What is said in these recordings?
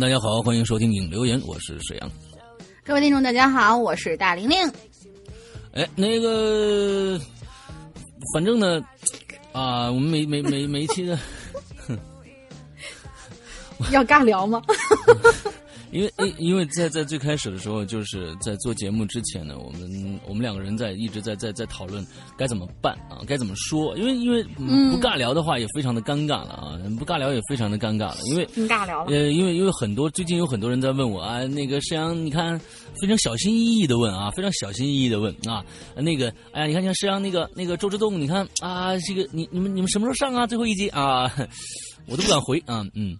大家好，欢迎收听影留言，我是沈阳。各位听众，大家好，我是大玲玲。哎，那个，反正呢，啊，我们每每每每一期的，要尬聊吗？因为因因为在在最开始的时候，就是在做节目之前呢，我们我们两个人在一直在在在讨论该怎么办啊，该怎么说，因为因为嗯不尬聊的话也非常的尴尬了啊，不尬聊也非常的尴尬了，因为尬聊了。呃，因为因为很多最近有很多人在问我啊，那个沈阳，你看非常小心翼翼的问啊，非常小心翼翼的问啊，那个哎呀，你看像沈阳那个那个周之栋，你看啊，这个你你们你们什么时候上啊？最后一集啊，我都不敢回啊，嗯。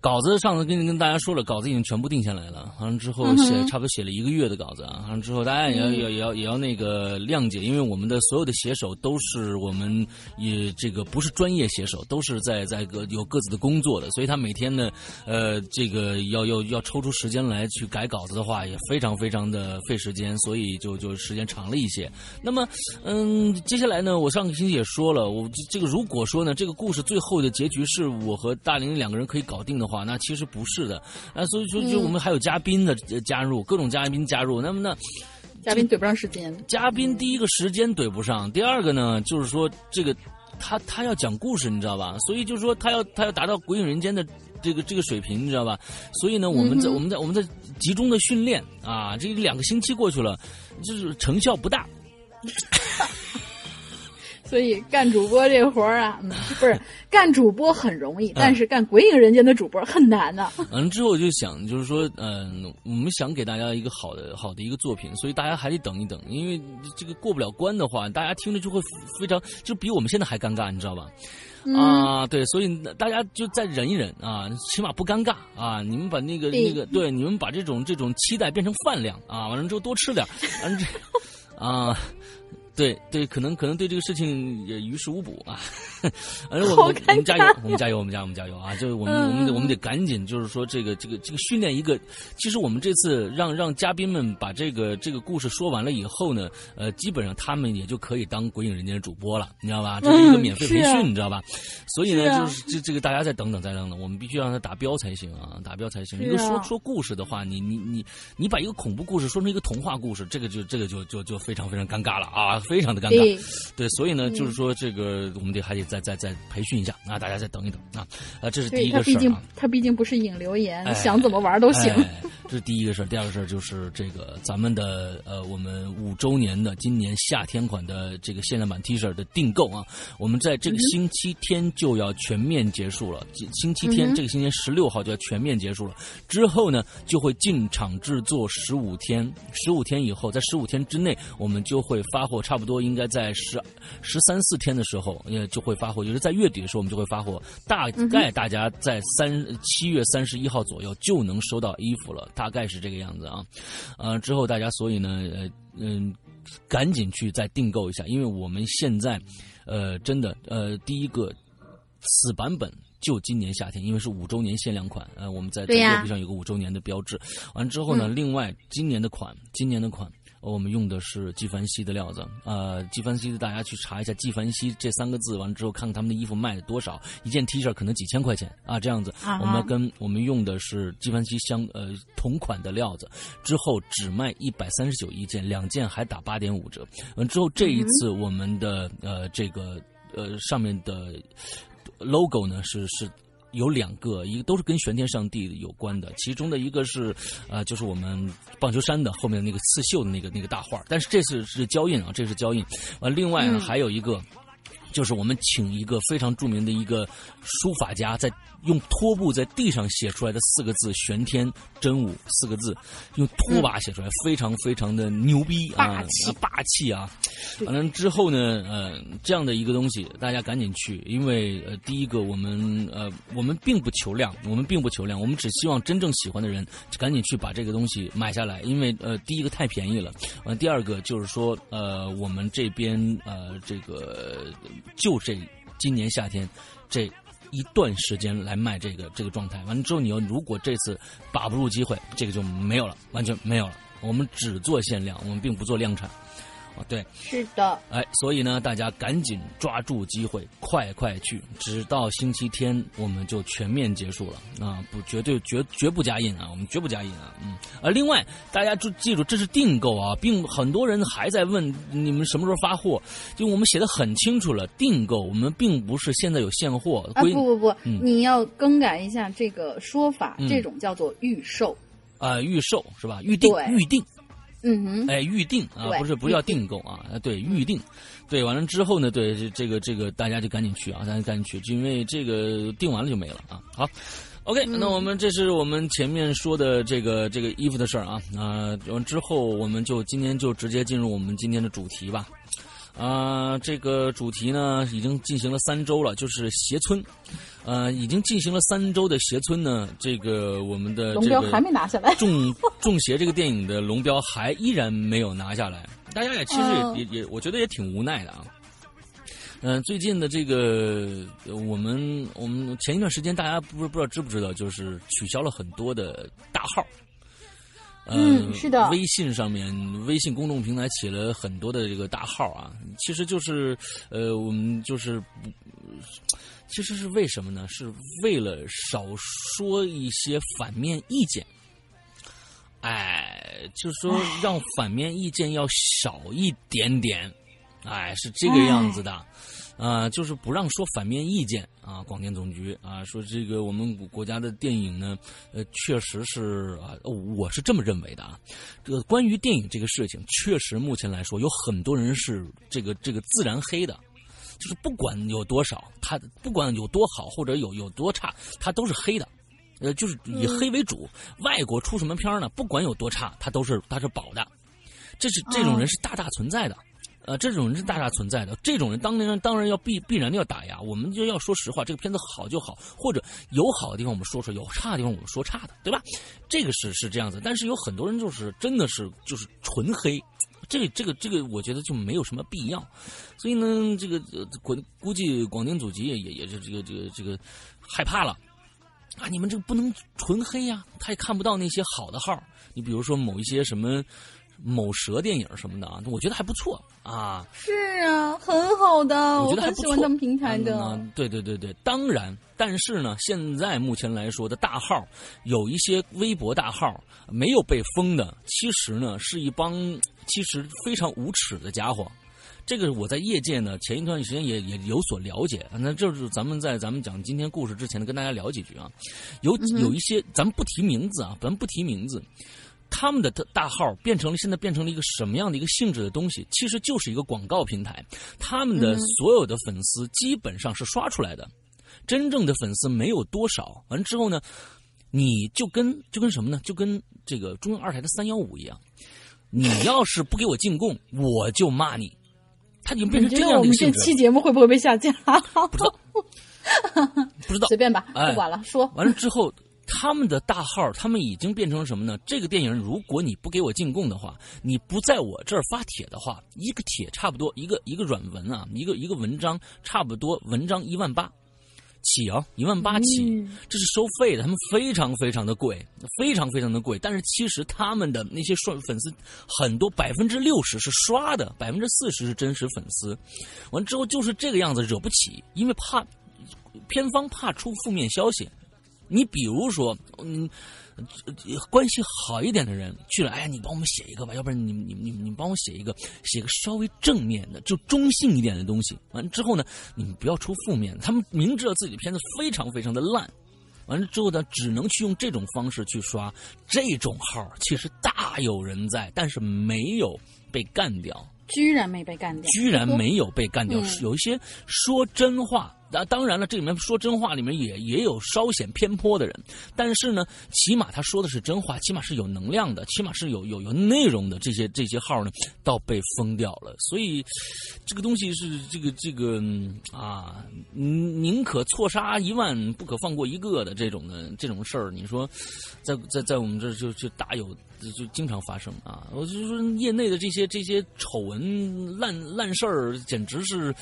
稿子上次跟跟大家说了，稿子已经全部定下来了。完了之后写嗯差不多写了一个月的稿子啊。完了之后大家也要也要也要也要那个谅解，因为我们的所有的写手都是我们也这个不是专业写手，都是在在各有各自的工作的，所以他每天呢，呃，这个要要要抽出时间来去改稿子的话，也非常非常的费时间，所以就就时间长了一些。那么，嗯，接下来呢，我上个星期也说了，我这这个如果说呢，这个故事最后的结局是我和大玲两个人可以搞定的话，那其实不是的。那，所以说就我们还有嘉宾的呃加入，各种嘉宾加入。那么呢，嘉宾怼不上时间，嘉宾第一个时间怼不上，第二个呢，就是说这个他他要讲故事，你知道吧？所以就是说他要他要达到《鬼影人间》的这个这个水平，你知道吧？所以呢，我们在、嗯我们在我们在集中的训练啊，这两个星期过去了，就是成效不大。所以干主播这活儿啊，嗯 不是干主播很容易，但是干鬼影人间的主播很难呐、完 了之后我就想，就是说，嗯、我们想给大家一个好的好的一个作品，所以大家还得等一等，因为这个过不了关的话，大家听着就会非常，就比我们现在还尴尬，你知道吧？啊，对，所以大家就再忍一忍啊，起码不尴尬啊。你们把那个那个，对，你们把这种这种期待变成饭量啊，完了之后多吃点儿，完了这啊。对对，可能可能对这个事情也于事无补啊。反正我们我们加油，我们加油，我们加油，我们加油啊！就是我们我们嗯得我们得赶紧，就是说这个这个这个训练一个。其实我们这次让让嘉宾们把这个这个故事说完了以后呢，呃，基本上他们也就可以当《鬼影人间》的主播了，你知道吧？这是一个嗯免费培训，你知道吧？所以呢，是啊就是这这个大家再等等再等等，我们必须让他达标才行啊，达标才行。一个说说故事的话，你你你你把一个恐怖故事说成一个童话故事，这个就这个就就就非常非常尴尬了啊，非常的尴尬。对，对，所以呢，嗯就是说这个我们得还得再再再培训一下啊，大家再等一等啊，啊，这是第一个事儿啊。他毕竟不是引流言，哎想怎么玩都行。哎这是第一个事儿。第二个事儿就是这个咱们的呃，我们五周年的今年夏天款的这个限量版 T 恤的订购啊，我们在这个星期天就要全面结束了。星星期天、嗯这个星期十六号就要全面结束了。之后呢，就会进场制作十五天，十五天以后，在十五天之内，我们就会发货，差不多应该在十十三四天的时候，也就会发货，也就是在月底的时候，我们就会发货。大概大家在三七月三十一号左右就能收到衣服了，大概是这个样子啊。呃，之后大家所以呢，呃嗯，赶紧去再订购一下，因为我们现在，呃，真的，呃，第一个此版本。就今年夏天，因为是五周年限量款，呃，我们在在对呀货币上有个五周年的标志。完之后呢，嗯另外今年的款，今年的款，呃我们用的是纪梵希的料子。呃，纪梵希的大家去查一下纪梵希这三个字，完了之后看看他们的衣服卖了多少，一件 T 恤可能几千块钱啊，这样子。我们跟我们用的是纪梵希相呃同款的料子，之后只卖一百三十九一件，两件还打八点五折。完之后这一次我们的呃这个呃上面的 logo 呢是是。有两个，一个都是跟玄天上帝有关的，其中的一个是，呃，就是我们棒球衫的后面的那个刺绣的那个那个大画，但是这次是胶印啊，这是胶印。完，另外呢嗯还有一个，就是我们请一个非常著名的一个书法家，在用拖布在地上写出来的四个字“玄天真武”四个字，用拖把写出来，非常非常的牛逼啊，霸气啊！完了之后呢，呃，这样的一个东西，大家赶紧去，因为呃，第一个我们呃，我们并不求量，我们并不求量，我们只希望真正喜欢的人赶紧去把这个东西买下来，因为呃，第一个太便宜了，完、第二个就是说呃，我们这边呃，这个就这今年夏天这。一段时间来卖这个这个状态，完了之后你要如果这次把不住机会，这个就没有了，完全没有了。我们只做限量，我们并不做量产。啊，对，是的，哎，所以呢，大家赶紧抓住机会，快快去，直到星期天我们就全面结束了啊！不，绝对绝绝不加印啊，我们绝不加印啊，嗯。而另外，大家就记住，这是订购啊，并很多人还在问你们什么时候发货，就我们写的很清楚了，订购我们并不是现在有现货，啊归不不不，嗯你要更改一下这个说法，嗯这种叫做预售。啊、预售是吧？预定预定，嗯哼，哎，预定啊，不是不要订购啊，呃对，预定，对，完了之后呢，对这这个这个大家就赶紧去啊，大家赶紧去，因为这个订完了就没了啊。好，OK，、那嗯我们这是我们前面说的这个这个衣服的事儿啊，啊、完之后我们就今天就直接进入我们今天的主题吧。啊、这个主题呢已经进行了三周了，就是鞋村，呃，已经进行了三周的鞋村呢，这个我们的这个龙标还没拿下来。中中邪这个电影的龙标还依然没有拿下来，大家也其实也、嗯也也，我觉得也挺无奈的啊。嗯、最近的这个呃我们我们前一段时间大家不不知道知不知道，就是取消了很多的大号。呃嗯是的。微信上面，微信公众平台起了很多的这个大号啊，其实就是，呃，我们就是，其实是为什么呢？是为了少说一些反面意见。哎，就是说让反面意见要少一点点，哎，是这个样子的，啊、就是不让说反面意见啊。广电总局啊，说这个我们国家的电影呢，呃，确实是啊，哦我是这么认为的啊。这个关于电影这个事情，确实目前来说有很多人是这个这个自然黑的。就是不管有多少，他不管有多好或者有有多差，他都是黑的。呃，就是以黑为主。外国出什么片儿呢？不管有多差，它都是它是保的。这是这种人是大大存在的，呃，这种人是大大存在的。这种人当然当然要必必然的要打压。我们就要说实话，这个片子好就好，或者有好的地方我们说说，有差的地方我们说差的，对吧？这个是是这样子。但是有很多人就是真的是就是纯黑。这个这个这个，我觉得就没有什么必要，所以呢，这个呃估估计广电总局也也也是这个这个这个害怕了。啊，你们这个不能纯黑呀、他也看不到那些好的号。你比如说某一些什么某蛇电影什么的啊，我觉得还不错啊。是啊，很好的，我觉得还不错。很喜欢他们平台的。嗯对对对对，当然，但是呢，现在目前来说的大号，有一些微博大号没有被封的，其实呢是一帮其实非常无耻的家伙。这个我在业界呢，前一段时间也也有所了解。那就是咱们在咱们讲今天故事之前呢，跟大家聊几句啊。有有一些，咱们不提名字啊，咱们不提名字。他们的大号变成了现在变成了一个什么样的一个性质的东西？其实就是一个广告平台。他们的所有的粉丝基本上是刷出来的，真正的粉丝没有多少。完之后呢，你就跟就跟什么呢？就跟这个中央二台的三幺五一样，你要是不给我进贡，我就骂你。他已经变成这样的一个性质。我们这期节目会不会被下架？不知道，不知道，随便吧，哎不管了，说。完了之后，他们的大号，他们已经变成什么呢？这个电影，如果你不给我进贡的话，你不在我这儿发帖的话，一个帖差不多一个一个软文啊，一个一个文章差不多文章一万八起啊，一万八起，这是收费的，他们非常非常的贵，非常非常的贵。但是其实他们的那些刷粉丝很多，百分之六十是刷的，百分之四十是真实粉丝。完之后就是这个样子，惹不起，因为怕偏方怕出负面消息。你比如说，嗯，关系好一点的人去了，哎呀，你帮我们写一个吧，要不然你你你你帮我写一个，写个稍微正面的，就中性一点的东西。完了之后呢，你们不要出负面的。他们明知道自己的片子非常非常的烂，完了之后呢，只能去用这种方式去刷。这种号其实大有人在，但是没有被干掉。居然没被干掉，居然没有被干掉。嗯有一些说真话，啊，当然了，这里面说真话里面也也有稍显偏颇的人，但是呢，起码他说的是真话，起码是有能量的，起码是有有有内容的。这些这些号呢，倒被封掉了。所以，这个东西是这个这个啊，宁宁可错杀一万，不可放过一个的这种的这种事儿，你说，在在在我们这就就大有就经常发生啊。我就说业内的这些这些丑闻烂烂事儿，简直是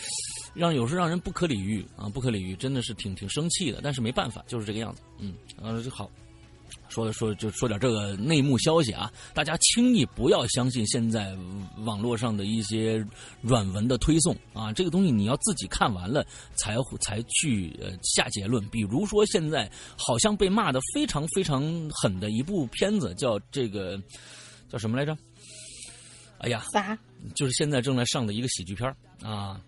让有时让人不可理喻啊，不可理喻，真的是挺挺生气的。但是没办法，就是这个样子。嗯，啊，就好。说说就说点这个内幕消息啊，大家轻易不要相信现在网络上的一些软文的推送啊，这个东西你要自己看完了才才去呃下结论。比如说现在好像被骂的非常非常狠的一部片子，叫这个叫什么来着？哎呀，啥？就是现在正在上的一个喜剧片啊，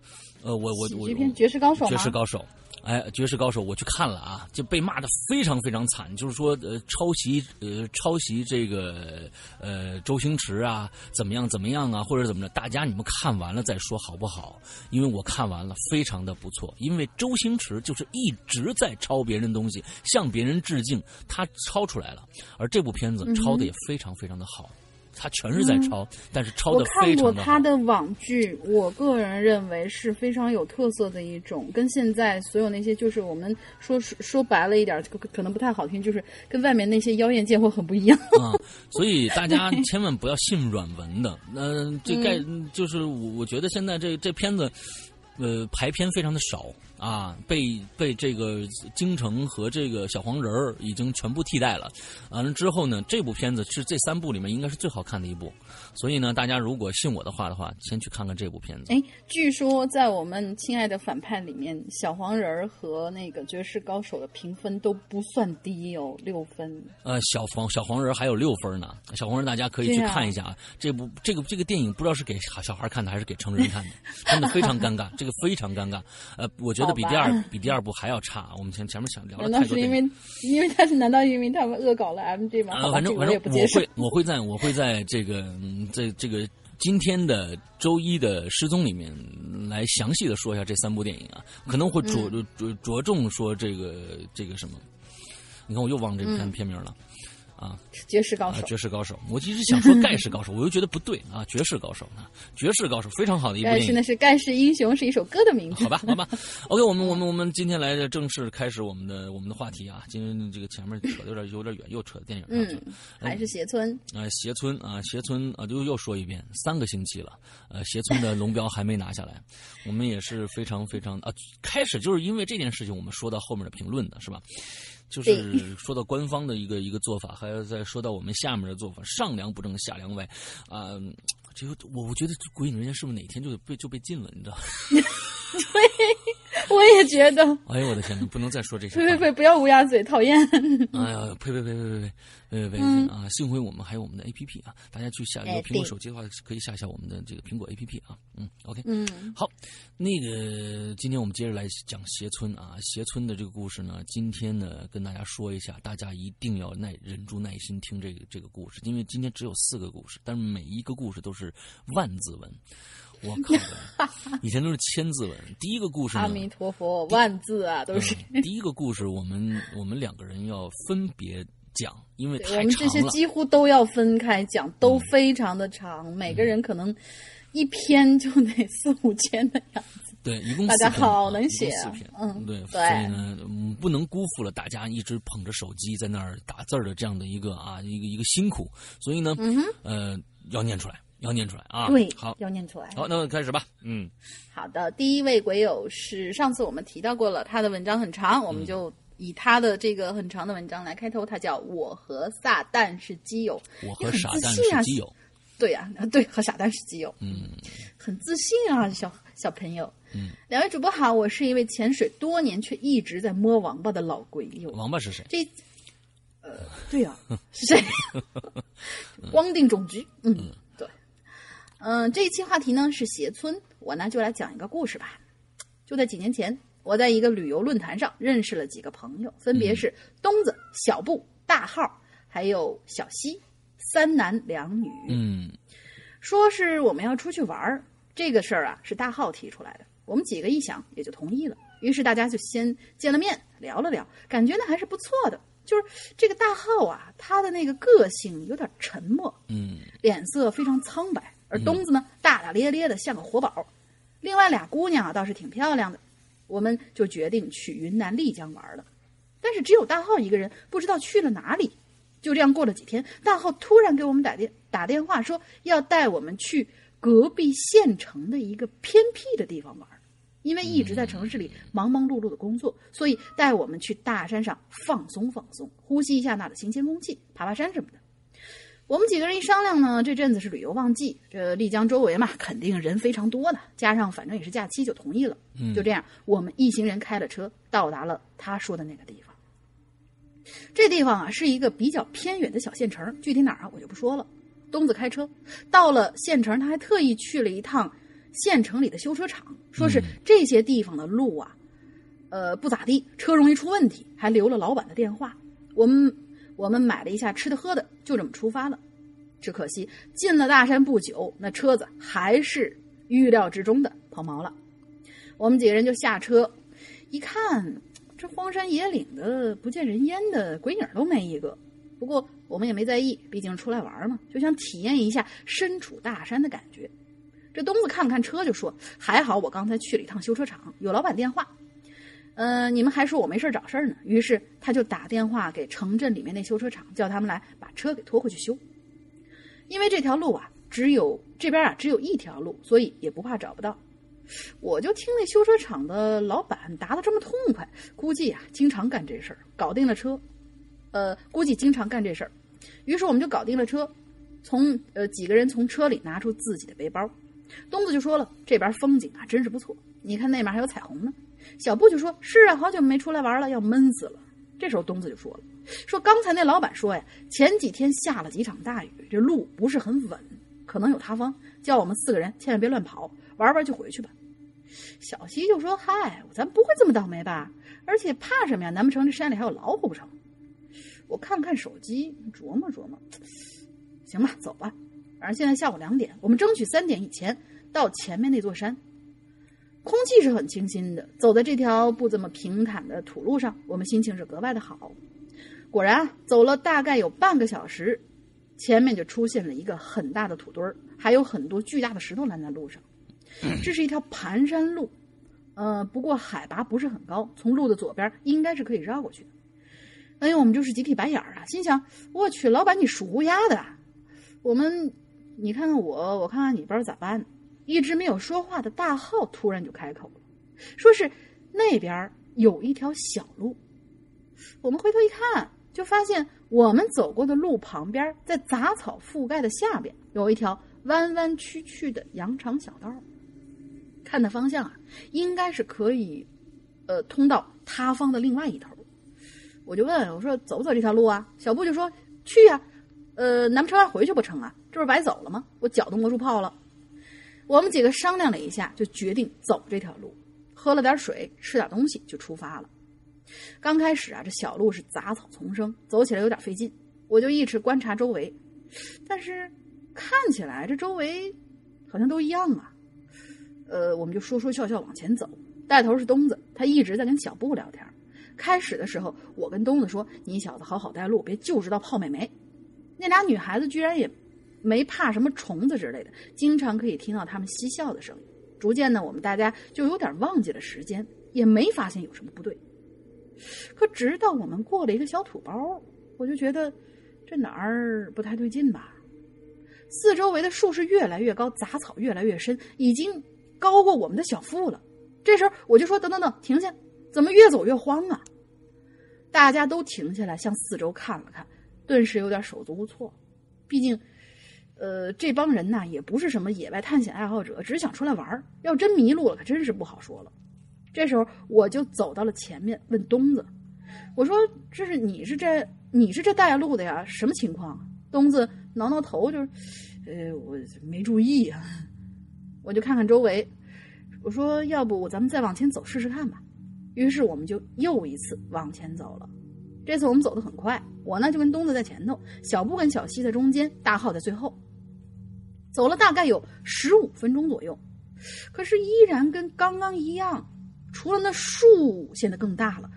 呃，我我我喜剧片《绝世高手》吗？绝世高手，哎，绝世高手，我去看了啊，就被骂的非常非常惨，就是说呃抄袭呃抄袭这个呃周星驰啊，怎么样怎么样啊，或者怎么着，大家你们看完了再说好不好？因为我看完了，非常的不错，因为周星驰就是一直在抄别人东西，向别人致敬，他抄出来了，而这部片子抄的也非常非常的好。他全是在抄，但是抄我的看过非常的好。他的网剧，我个人认为是非常有特色的一种，跟现在所有那些就是我们说说白了一点，可可能不太好听，就是跟外面那些妖艳贱货很不一样。啊，所以大家千万不要信软文的。呃，这概、就是我我觉得现在这这片子，呃，排片非常的少啊，被被这个京城和这个小黄人儿已经全部替代了。完了之后呢，这部片子是这三部里面应该是最好看的一部。所以呢，大家如果信我的话的话，先去看看这部片子。哎，据说在我们亲爱的反派里面，小黄人儿和那个绝世高手的评分都不算低哦，六分。呃，小黄小黄人还有六分呢。小黄人大家可以去看一下啊。这部这个这个电影不知道是给小小孩看的还是给成人看的，真的非常尴尬，这个非常尴尬。呃，我觉得比第二比第二部还要差。我们前前面想聊了难道是因。为因为他是难道因为他们恶搞了 MG 吗？好呃，吧，这个我反正反正也不。会我会在我会在这个嗯这这个今天的周一的失踪里面来详细的说一下这三部电影啊，可能会着嗯着着重说这个这个什么。你看我又忘这片嗯片名了。啊，啊，绝世高手，绝世高手，我其实想说盖世高手，我又觉得不对啊，绝世高手啊，绝世高手非常好的一部电影盖世那。是盖世英雄，是一首歌的名字。好吧，好吧，OK，我们我们我们今天来正式开始我们的我们的话题啊。今天这个前面扯的有点有点远，又扯到电影上去了嗯。，还是斜村。啊、斜村啊，斜村啊，就又说一遍，三个星期了，呃，斜村的龙标还没拿下来，我们也是非常非常啊，开始就是因为这件事情，我们说到后面的评论的是吧？就是说到官方的一个一个做法，还要再说到我们下面的做法，上梁不正下梁歪，啊、这个我我觉得《鬼影人家》是不是哪天就被就被禁了？你知道？我也觉得。哎呦我的天，不能再说这些。呸呸呸！不要乌鸦嘴，讨厌。哎呀，呸呸呸呸呸呸呸呸呸！啊，幸亏我们还有我们的 APP 啊，大家去下一个苹果手机的话，可以下一下我们的这个苹果 APP 啊。嗯，OK。嗯，好，那个今天我们接着来讲斜村啊，斜村的这个故事呢，今天呢跟大家说一下，大家一定要耐忍住耐心听这个这个故事，因为今天只有四个故事，但是每一个故事都是万字文。我靠，以前都是千字文。第一个故事，阿弥陀佛，万字啊，都是。嗯第一个故事，我们我们两个人要分别讲，因为太长了我们这些。几乎都要分开讲，都非常的长，每个人可能一篇就得 四五千的样子。对，一共大家四篇啊好能写啊嗯对，对所以呢，嗯不能辜负了大家一直捧着手机在那儿打字儿的这样的一个啊一个一个辛苦，所以呢，呃，要念出来，要念出来啊。嗯对，好，要念出来。好，那么开始吧。嗯，好的，第一位鬼友是上次我们提到过了，他的文章很长，我们就以他的这个很长的文章来开头。他叫我和撒旦是基友，我和很傻蛋自信啊是基友。对呀、啊，对，和傻蛋是基友，嗯很自信啊，小小朋友。嗯，两位主播好，我是一位潜水多年却一直在摸王八的老鬼友。王八是谁？这，呃，对呀、是谁？光腚种菊，嗯，对，嗯、这一期话题呢是鞋村，我呢就来讲一个故事吧。就在几年前，我在一个旅游论坛上认识了几个朋友，分别是东子、小布、大号，还有小西，三男两女。嗯说是我们要出去玩儿，这个事儿啊是大浩提出来的，我们几个一想也就同意了。于是大家就先见了面，聊了聊，感觉呢还是不错的。就是这个大浩啊，他的那个个性有点沉默，嗯脸色非常苍白，而东子呢大大咧咧的像个活宝。另外俩姑娘啊倒是挺漂亮的，我们就决定去云南丽江玩了。但是只有大浩一个人不知道去了哪里。就这样过了几天，大浩突然给我们打电打电话说要带我们去隔壁县城的一个偏僻的地方玩。因为一直在城市里忙忙碌碌的工作，所以带我们去大山上放松放松，呼吸一下那的新鲜空气，爬爬山什么的。我们几个人一商量呢，这阵子是旅游旺季，这丽江周围嘛，肯定人非常多的，加上反正也是假期，就同意了。嗯就这样，我们一行人开了车，到达了他说的那个地方。这地方啊，是一个比较偏远的小县城，具体哪儿啊，我就不说了。东子开车到了县城，他还特意去了一趟县城里的修车厂，说是这些地方的路啊，呃不咋地，车容易出问题，还留了老板的电话。我们我们买了一下吃的喝的，就这么出发了。只可惜进了大山不久，那车子还是预料之中的抛锚了。我们几个人就下车，一看这荒山野岭的，不见人烟的，鬼影都没一个。不过我们也没在意，毕竟出来玩嘛，就想体验一下身处大山的感觉。这东子看了看车，就说：“还好我刚才去了一趟修车厂，有老板电话。呃，你们还说我没事找事呢。”于是他就打电话给城镇里面那修车厂，叫他们来把车给拖回去修。因为这条路啊，只有这边啊只有一条路，所以也不怕找不到。我就听那修车厂的老板答得这么痛快，估计啊经常干这事儿，搞定了车，呃，估计经常干这事儿。于是我们就搞定了车，从呃几个人从车里拿出自己的背包。东子就说了，这边风景啊真是不错，你看那边还有彩虹呢。小布就说：“是啊，好久没出来玩了，要闷死了。”这时候东子就说了：“说刚才那老板说呀，前几天下了几场大雨，这路不是很稳，可能有塌方，叫我们四个人千万别乱跑，玩玩就回去吧。”小西就说：“嗨，咱不会这么倒霉吧？而且怕什么呀？难不成这山里还有老虎不成？”我看看手机，琢磨琢磨，行吧，走吧。反正现在下午两点，我们争取三点以前到前面那座山。空气是很清新的，走在这条不怎么平坦的土路上，我们心情是格外的好。果然啊，走了大概有半个小时，前面就出现了一个很大的土堆儿，还有很多巨大的石头拦在路上。这是一条盘山路，呃，不过海拔不是很高，从路的左边应该是可以绕过去的。哎呦，我们就是集体白眼儿啊，心想：我去，老板你属乌鸦的啊！我们，你看看我，我看看你，不知道咋办。一直没有说话的大浩突然就开口了，说是那边有一条小路。我们回头一看，就发现我们走过的路旁边，在杂草覆盖的下边，有一条弯弯曲曲的羊肠小道。看的方向啊，应该是可以呃，通到塌方的另外一头。我就问我说：“走不走这条路啊？”小布就说：“去呀、呃，难不成要回去不成啊？这不是白走了吗？我脚都磨出泡了。”我们几个商量了一下，就决定走这条路。喝了点水，吃点东西，就出发了。刚开始啊，这小路是杂草丛生，走起来有点费劲。我就一直观察周围，但是看起来这周围好像都一样啊。呃，我们就说说笑笑往前走，带头是东子，他一直在跟小布聊天。开始的时候，我跟东子说：“你小子好好带路，别就知道泡妹妹。”那俩女孩子居然也没怕什么虫子之类的，经常可以听到他们嬉笑的声音。逐渐呢，我们大家就有点忘记了时间，也没发现有什么不对。可直到我们过了一个小土包，我就觉得这哪儿不太对劲吧？四周围的树是越来越高，杂草越来越深，已经高过我们的小腹了。这时候我就说：“等等等，停下！怎么越走越慌啊？”大家都停下来，向四周看了看，顿时有点手足无措。毕竟，呃，这帮人呐，也不是什么野外探险爱好者，只是想出来玩儿。要真迷路了，可真是不好说了。这时候，我就走到了前面，问东子：“我说，这是你是这你是这带路的呀？什么情况？”东子挠挠头，就是，呃，我没注意啊。我就看看周围，我说：“要不咱们再往前走试试看吧。”于是我们就又一次往前走了。这次我们走得很快，我呢就跟东子在前头，小布跟小西在中间，大浩在最后。走了大概有十五分钟左右，可是依然跟刚刚一样，除了那树显得更大了，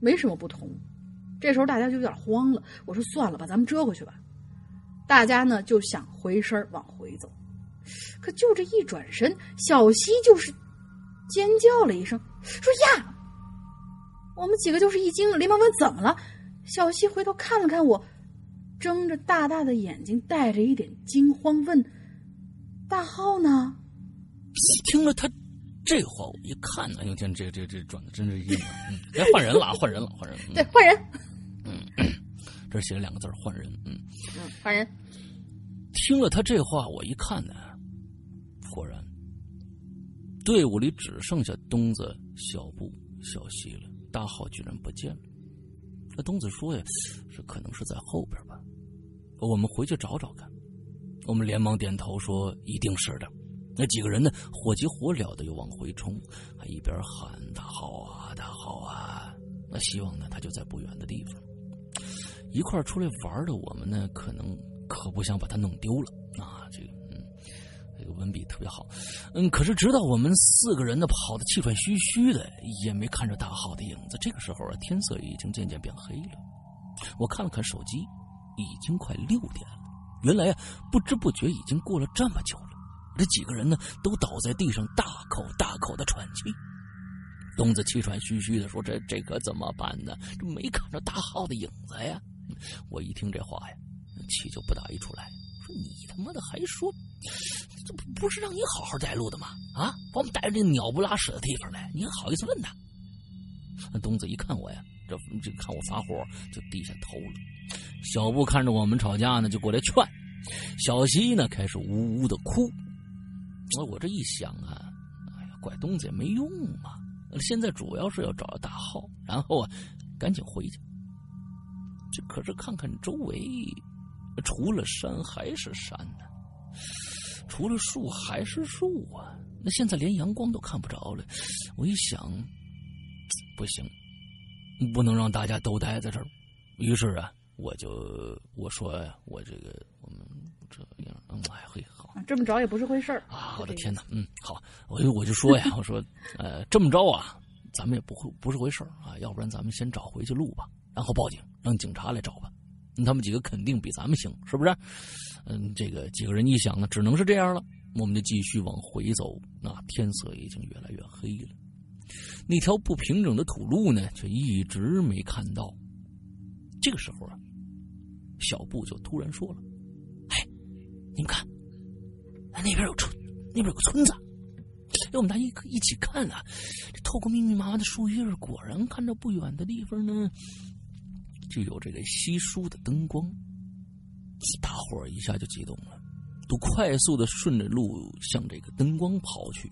没什么不同。这时候大家就有点慌了，我说算了吧，咱们折回去吧。大家呢就想回身往回走，可就这一转身，小西就是尖叫了一声，说呀！我们几个就是一惊，连忙问怎么了。小西回头看了看我，睁着大大的眼睛，带着一点惊慌问：“大浩呢？”听了他这话，我一看，哎呦天，这这这转的真是硬啊！嗯，哎，换人了啊，换人了，换人了。嗯对，换人。嗯这写了两个字儿换人。嗯，嗯，换人。听了他这话，我一看呢，果然，队伍里只剩下东子、小布、小西了。大浩居然不见了。那东子说呀，是可能是在后边吧。我们回去找找看。我们连忙点头说，一定是的。那几个人呢，火急火燎的又往回冲，还一边喊大浩啊，大浩啊。那希望呢，他就在不远的地方。一块出来玩的我们呢，可能可不想把他弄丢了啊。这个，嗯，这个文笔特别好。嗯，可是直到我们四个人呢跑得气喘吁吁的，也没看着大浩的影子。这个时候啊，天色已经渐渐变黑了。我看了看手机，已经快六点了。原来啊，不知不觉已经过了这么久了。这几个人呢，都倒在地上，大口大口的喘气。东子气喘吁吁的说：“这这可怎么办呢？这没看着大浩的影子呀！”我一听这话呀，气就不打一处来，说：“你他妈的还说，这不是让你好好带路的吗？啊，把我们带着这鸟不拉屎的地方来，你还好意思问他？”东子一看我呀，这这看我发火，就低下头了。小布看着我们吵架呢，就过来劝。小西呢，开始呜呜的哭。我我这一想啊，哎呀，怪东子也没用啊。现在主要是要找到大浩，然后啊，赶紧回去。这可是看看周围，除了山还是山呢，除了树还是树啊。那现在连阳光都看不着了。我一想，不行，不能让大家都待在这儿。于是啊，我就我说呀，我这个我们这样，嗯，哎嘿，好。这么着也不是回事儿啊！我的天哪，嗯，好，我就我就说呀，我说，呃，这么着啊，咱们也不会不是回事儿啊，要不然咱们先找回去路吧，然后报警，让警察来找吧，他们几个肯定比咱们行，是不是？嗯，这个几个人一想呢，只能是这样了，我们就继续往回走。那天色已经越来越黑了，那条不平整的土路呢，却一直没看到。这个时候啊，小布就突然说了：“哎，你们看。”那边有村，那边有个村子。哎，我们大家一一起看啊，这透过密密麻麻的树叶，果然看到不远的地方呢，就有这个稀疏的灯光。大伙儿一下就激动了，都快速的顺着路向这个灯光跑去。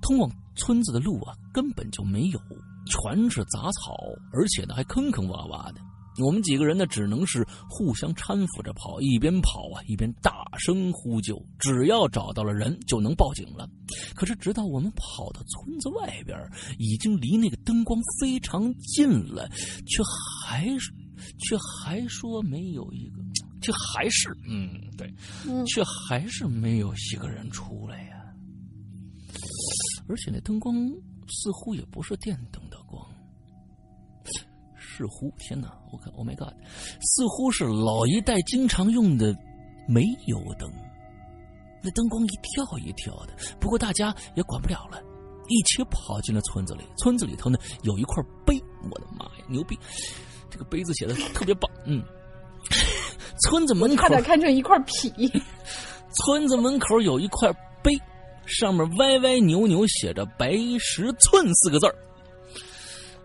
通往村子的路啊根本就没有，全是杂草，而且呢还坑坑洼洼的。我们几个人呢，只能是互相搀扶着跑，一边跑啊，一边大声呼救。只要找到了人，就能报警了。可是，直到我们跑到村子外边，已经离那个灯光非常近了，却还是，却还说没有一个，却还是，嗯，对，嗯却还是没有一个人出来呀。而且那灯光似乎也不是电灯的光。似乎，天哪！我看，Oh my God，似乎是老一代经常用的煤油灯。那灯光一跳一跳的，不过大家也管不了了，一起跑进了村子里。村子里头呢有一块碑，我的妈呀，牛逼！这个碑字写的特别棒，嗯。村子门口差点看成一块皮。村子门口有一块碑，上面歪歪扭扭写着“白石村”四个字儿。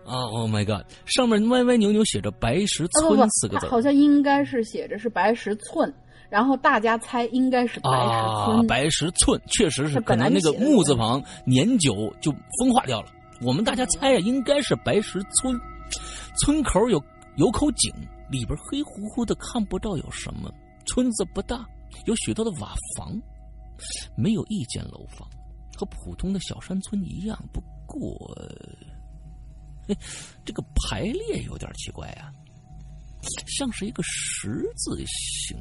啊，Oh my God！上面歪歪扭扭写着“白石村”四个字儿。好像应该是写着是白石寸，然后大家猜应该是白石啊，村。白石寸确实是可能那个木字旁年久就风化掉了。我们大家猜啊，应该是白石村。村口有有口井，里边黑乎乎的，看不到有什么。村子不大，有许多的瓦房，没有一间楼房，和普通的小山村一样。不过，嘿，这个排列有点奇怪啊，像是一个十字形。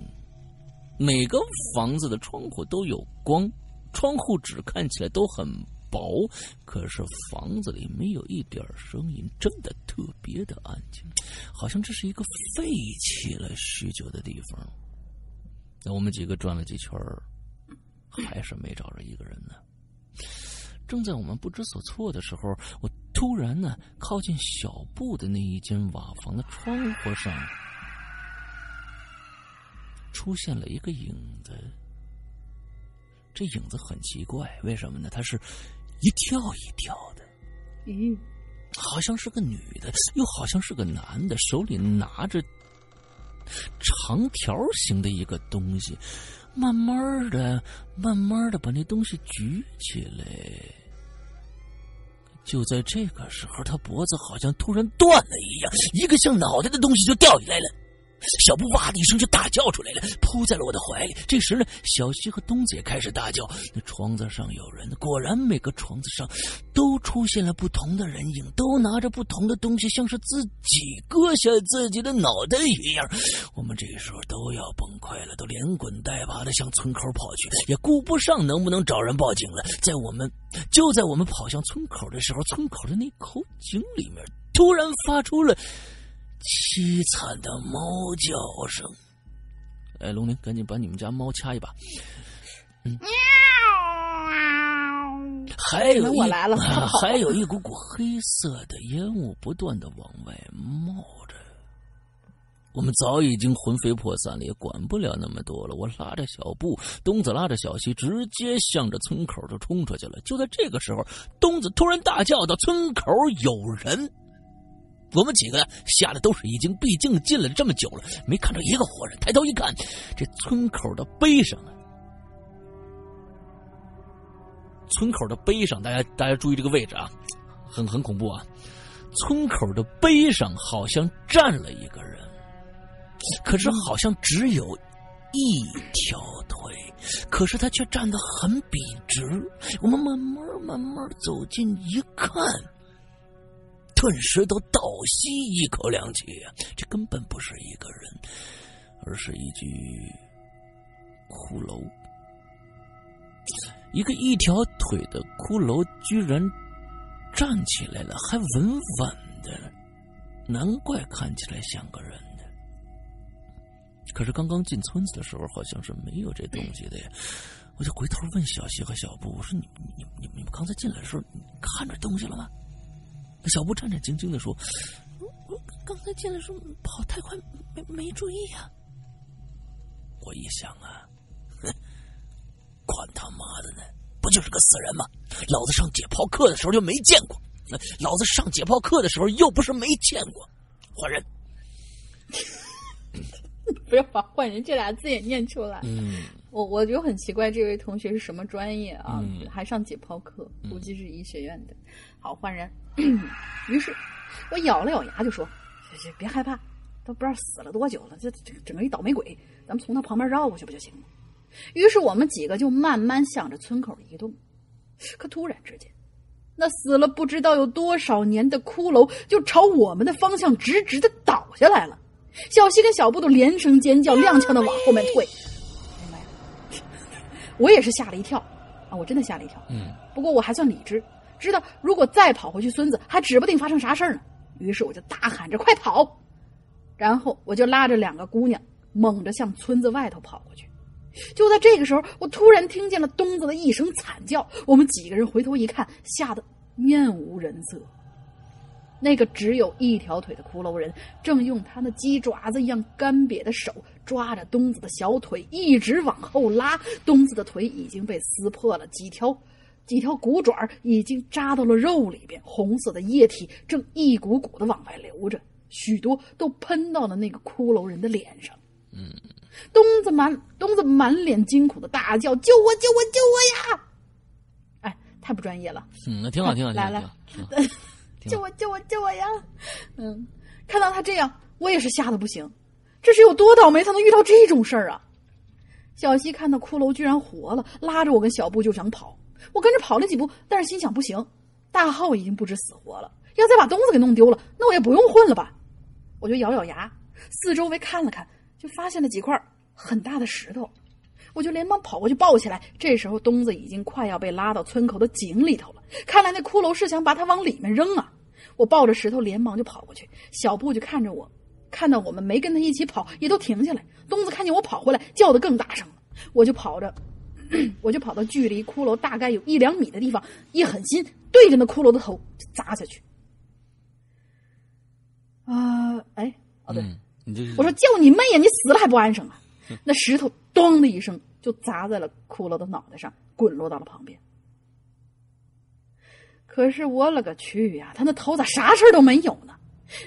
每个房子的窗户都有光，窗户纸看起来都很薄，可是房子里没有一点声音，真的特别的安静，好像这是一个废弃了许久的地方。那我们几个转了几圈，还是没找着一个人呢。正在我们不知所措的时候，我突然呢靠近小布的那一间瓦房的窗户上，出现了一个影子。这影子很奇怪，为什么呢？它是一跳一跳的，嗯，好像是个女的，又好像是个男的，手里拿着长条形的一个东西，慢慢的、慢慢的把那东西举起来。就在这个时候，他脖子好像突然断了一样，一个像脑袋的东西就掉下来了。小布哇的一声就大叫出来了，扑在了我的怀里。这时呢，小西和东子也开始大叫。那窗子上有人，果然每个窗子上都出现了不同的人影，都拿着不同的东西，像是自己割下自己的脑袋一样。我们这时候都要崩溃了，都连滚带爬的向村口跑去，也顾不上能不能找人报警了。在我们就在我们跑向村口的时候，村口的那口井里面突然发出了。凄惨的猫叫声。哎，龙鳞，赶紧把你们家猫掐一把。嗯，还有一我来了 还有一股股黑色的烟雾不断的往外冒着。我们早已经魂飞魄散了，也管不了那么多了。我拉着小布，东子拉着小西，直接向着村口就冲出去了。就在这个时候，东子突然大叫道：“村口有人！”我们几个吓得都是已经，毕竟进了这么久了，没看到一个活人。抬头一看，这村口的碑上啊，村口的碑上，大家大家注意这个位置啊，很很恐怖啊。村口的碑上好像站了一个人，可是好像只有一条腿，可是他却站得很笔直。我们慢慢慢慢走近一看。顿时都倒吸一口凉气、啊！这根本不是一个人，而是一具骷髅。一个一条腿的骷髅居然站起来了，还稳稳的，难怪看起来像个人呢。可是刚刚进村子的时候，好像是没有这东西的呀。我就回头问小西和小布：“我说你你你你们刚才进来的时候，你看着东西了吗？”小布战战兢兢的说：“我刚才进来时候跑太快，没没注意呀、啊。”我一想啊，哼，管他妈的呢，不就是个死人吗？老子上解剖课的时候就没见过，老子上解剖课的时候又不是没见过，换人。不要把“换人”这俩字也念出来。嗯，我我就很奇怪这位同学是什么专业啊？嗯还上解剖课，估计是医学院的。好，换人。于是，我咬了咬牙就说：“这这别害怕，都不知道死了多久了，这这整个一倒霉鬼，咱们从他旁边绕过去不就行了？”于是我们几个就慢慢向着村口移动。可突然之间，那死了不知道有多少年的骷髅就朝我们的方向直直的倒下来了。小西跟小布都连声尖叫，踉跄的往后面退。哎呀妈呀！我也是吓了一跳啊！我真的吓了一跳。嗯，不过我还算理智，知道如果再跑回去，孙子还指不定发生啥事儿呢。于是我就大喊着“快跑”，然后我就拉着两个姑娘猛着向村子外头跑过去。就在这个时候，我突然听见了东子的一声惨叫，我们几个人回头一看，吓得面无人色。那个只有一条腿的骷髅人，正用他那鸡爪子一样干瘪的手抓着东子的小腿，一直往后拉。东子的腿已经被撕破了，几条几条骨爪已经扎到了肉里边，红色的液体正一股股的往外流着，许多都喷到了那个骷髅人的脸上。嗯，东子满东子满脸惊恐的大叫：“救我！救我！救我呀！”哎，太不专业了。嗯，那挺好，挺好，来挺好。挺好 救我！救我！救我呀！嗯，看到他这样，我也是吓得不行。这是有多倒霉才能遇到这种事儿啊！小西看到骷髅居然活了，拉着我跟小布就想跑。我跟着跑了几步，但是心想不行，大浩已经不知死活了，要再把东子给弄丢了，那我也不用混了吧？我就咬咬牙，四周围看了看，就发现了几块很大的石头。我就连忙跑过去抱起来。这时候，东子已经快要被拉到村口的井里头了。看来那骷髅是想把他往里面扔啊！我抱着石头，连忙就跑过去。小布就看着我，看到我们没跟他一起跑，也都停下来。东子看见我跑回来，叫得更大声了。我就跑着，我就跑到距离骷髅大概有一两米的地方，一狠心对着那骷髅的头就砸下去。啊、哎，哦对，嗯，你这是我说叫你妹呀！你死了还不安生啊？那石头咚的一声就砸在了骷髅的脑袋上，滚落到了旁边。可是我勒个去呀！他那头咋啥事儿都没有呢？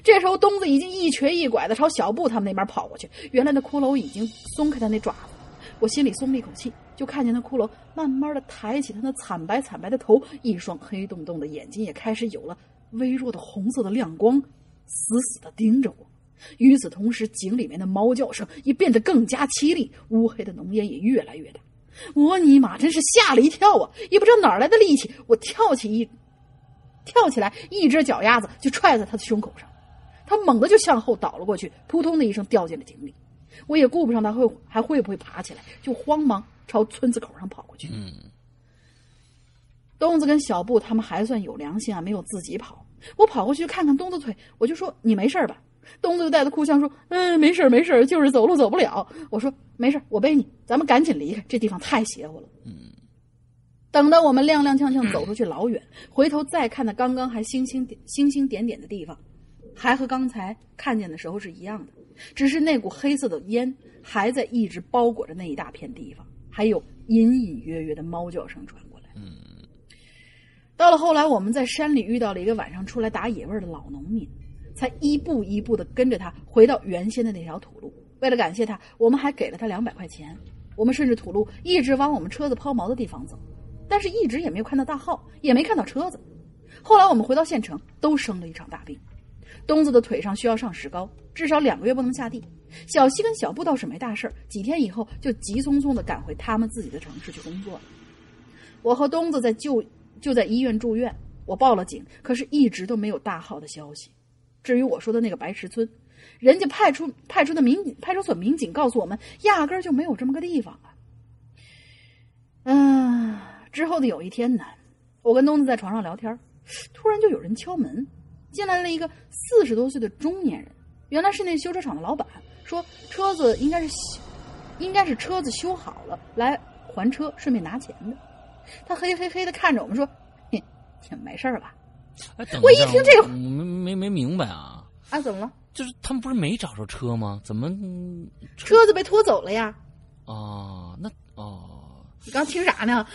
这时候东子已经一瘸一拐的朝小布他们那边跑过去。原来那骷髅已经松开他那爪子，我心里松了一口气，就看见那骷髅慢慢的抬起他那惨白惨白的头，一双黑洞洞的眼睛也开始有了微弱的红色的亮光，死死的盯着我。与此同时，井里面的猫叫声也变得更加凄厉，乌黑的浓烟也越来越大。我尼玛，真是吓了一跳啊！也不知道哪来的力气，我跳起一跳起来，一只脚丫子就踹在他的胸口上，他猛地就向后倒了过去，扑通的一声掉进了井里。我也顾不上他会还会不会爬起来，就慌忙朝村子口上跑过去。嗯，东子跟小布他们还算有良心啊，没有自己跑。我跑过去看看东子腿，我就说：“你没事吧？”东子就带着哭腔说：“嗯，没事儿没事儿，就是走路走不了。”我说：“没事儿，我背你，咱们赶紧离开，这地方太邪乎了。”嗯。等到我们踉踉跄跄走出去老远，回头再看那刚刚还星星点星星点点的地方，还和刚才看见的时候是一样的，只是那股黑色的烟还在一直包裹着那一大片地方，还有隐隐约约的猫叫声传过来。到了后来，我们在山里遇到了一个晚上出来打野味儿的老农民，才一步一步的跟着他回到原先的那条土路。为了感谢他，我们还给了他两百块钱。我们顺着土路一直往我们车子抛锚的地方走，但是一直也没有看到大号，也没看到车子。后来我们回到县城，都生了一场大病。东子的腿上需要上石膏，至少两个月不能下地。小西跟小布倒是没大事，几天以后就急匆匆的赶回他们自己的城市去工作了。我和东子在就就在医院住院，我报了警，可是一直都没有大号的消息。至于我说的那个白石村，人家派出派出的民警派出所民警告诉我们，压根儿就没有这么个地方啊。嗯，之后的有一天呢，我跟东子在床上聊天，突然就有人敲门，进来了一个四十多岁的中年人，原来是那修车厂的老板，说车子应该是修应该是车子修好了，来还车，顺便拿钱的。他嘿嘿嘿的看着我们说：“嘿，没事儿吧？哎，等我一听这个没没没明白啊，啊，怎么了？就是他们不是没找着车吗？怎么嗯车子被拖走了呀？啊？那哦，你刚听啥呢？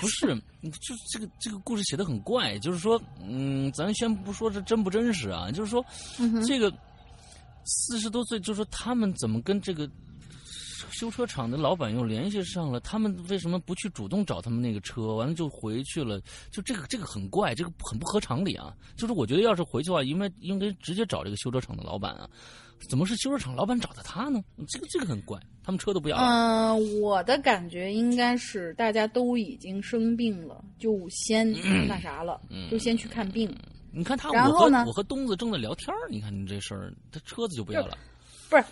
不是，就这个这个故事写的很怪，就是说，嗯，咱先不说这真不真实啊，就是说，嗯这个四十多岁，就说他们怎么跟这个修车厂的老板又联系上了，他们为什么不去主动找他们那个车？完了就回去了，就这个这个很怪，这个很不合常理啊！就是我觉得要是回去的话，应该应该直接找这个修车厂的老板啊，怎么是修车厂老板找的他呢？这个这个很怪，他们车都不要了。嗯、我的感觉应该是大家都已经生病了，就先那啥了，就先去看病。你看他，我和然后呢我和东子正在聊天儿你看你这事儿，他车子就不要了。不是，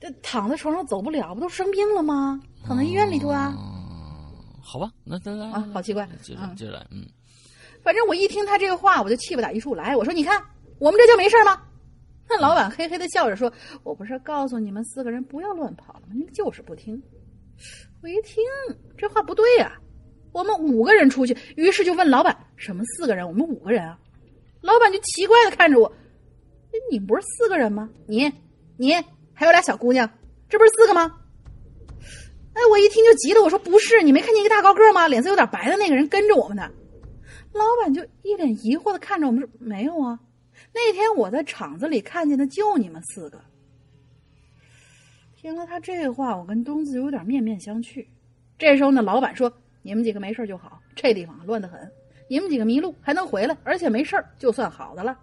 这躺在床上走不了，不都生病了吗？躺在医院里头啊。嗯，好吧，那咱来啊好奇怪接着嗯接着来，嗯，反正我一听他这个话，我就气不打一处来。我说：“你看，我们这就没事吗？” 那老板嘿嘿的笑着说：“我不是告诉你们四个人不要乱跑了吗？你们就是不听。”我一听这话不对呀、我们五个人出去，于是就问老板：“什么四个人？我们五个人啊？”老板就奇怪的看着我：“你不是四个人吗？你、你还有俩小姑娘，这不是四个吗？”哎，我一听就急了，我说：“不是，你没看见一个大高个吗？脸色有点白的那个人跟着我们呢。”老板就一脸疑惑的看着我们说：“没有啊，那天我在厂子里看见的就你们四个。”听了他这话，我跟东子有点面面相觑。这时候呢，老板说：“你们几个没事就好，这地方乱得很。你们几个迷路还能回来，而且没事儿就算好的了。”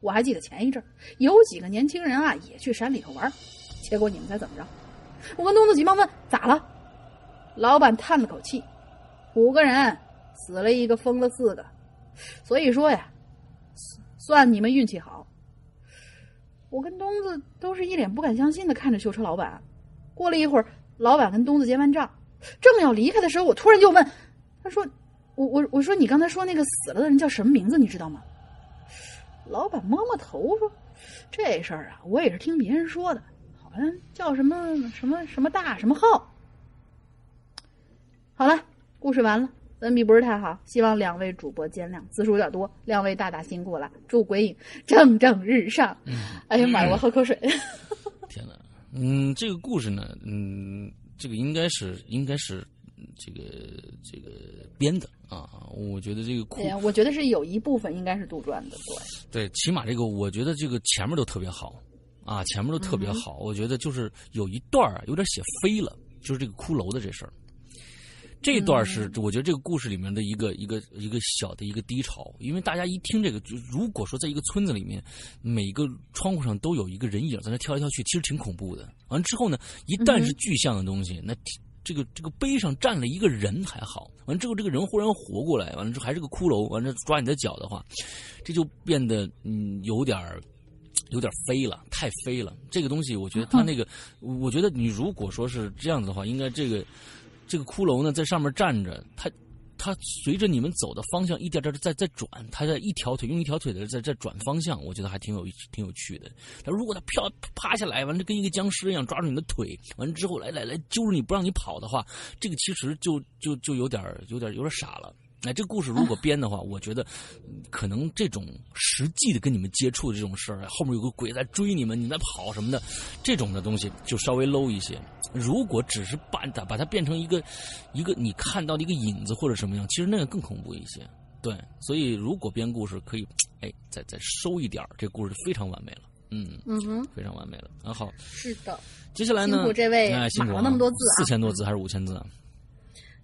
我还记得前一阵有几个年轻人啊也去山里头玩，结果你们猜怎么着？我跟东子急忙问：“咋了？”老板叹了口气：“五个人死了一个，疯了四个，所以说呀，算你们运气好。”我跟东子都是一脸不敢相信的看着修车老板。过了一会儿，老板跟东子结完账，正要离开的时候，我突然就问：“他说，我我我说你刚才说那个死了的人叫什么名字？你知道吗？”老板摸摸头说：“这事儿啊，我也是听别人说的，好像叫什么什么什么大什么号。”好了，故事完了。文笔不是太好，希望两位主播见谅，字数有点多，两位大大辛苦了。祝鬼影蒸蒸日上。哎呀妈呀，我喝口水。天哪，嗯，这个故事呢，嗯，这个应该是应该是这个这个编的啊，我觉得这个故哎呀，我觉得是有一部分应该是杜撰的，对。对，起码这个我觉得这个前面都特别好啊，前面都特别嗯好，我觉得就是有一段儿啊有点写飞了，就是这个骷髅的这事儿。这一段是我觉得这个故事里面的一个一个一个小的一个低潮，因为大家一听这个，就如果说在一个村子里面，每个窗户上都有一个人影在那跳来跳去，其实挺恐怖的。完了之后呢，一旦是具象的东西，那这个这个碑上站了一个人还好，完了之后这个人忽然活过来，完了之后还是个骷髅，完了抓你的脚的话，这就变得嗯有点儿。有点飞了，太飞了。这个东西，我觉得他那个，我觉得你如果说是这样子的话，应该这个这个骷髅呢在上面站着，他它随着你们走的方向一点点的在在转，它在一条腿用一条腿的在在转方向，我觉得还挺有挺有趣的。但如果它啪趴下来，完了跟一个僵尸一样抓住你的腿，完了之后来来来揪着你不让你跑的话，这个其实就就就有点有点有点傻了。哎，这个故事如果编的话，我觉得嗯可能这种实际的跟你们接触的这种事儿，后面有个鬼在追你们，你们在跑什么的，这种的东西就稍微 low 一些。如果只是把它把它变成一个一个你看到的一个影子或者什么样，其实那个更恐怖一些。对，所以如果编故事可以，哎，再再收一点儿，这故事非常完美了。嗯，嗯哼，非常完美了。很好，是的，接下来呢？辛苦这位哎，辛苦码了那么多字啊四千多字还是五千字啊？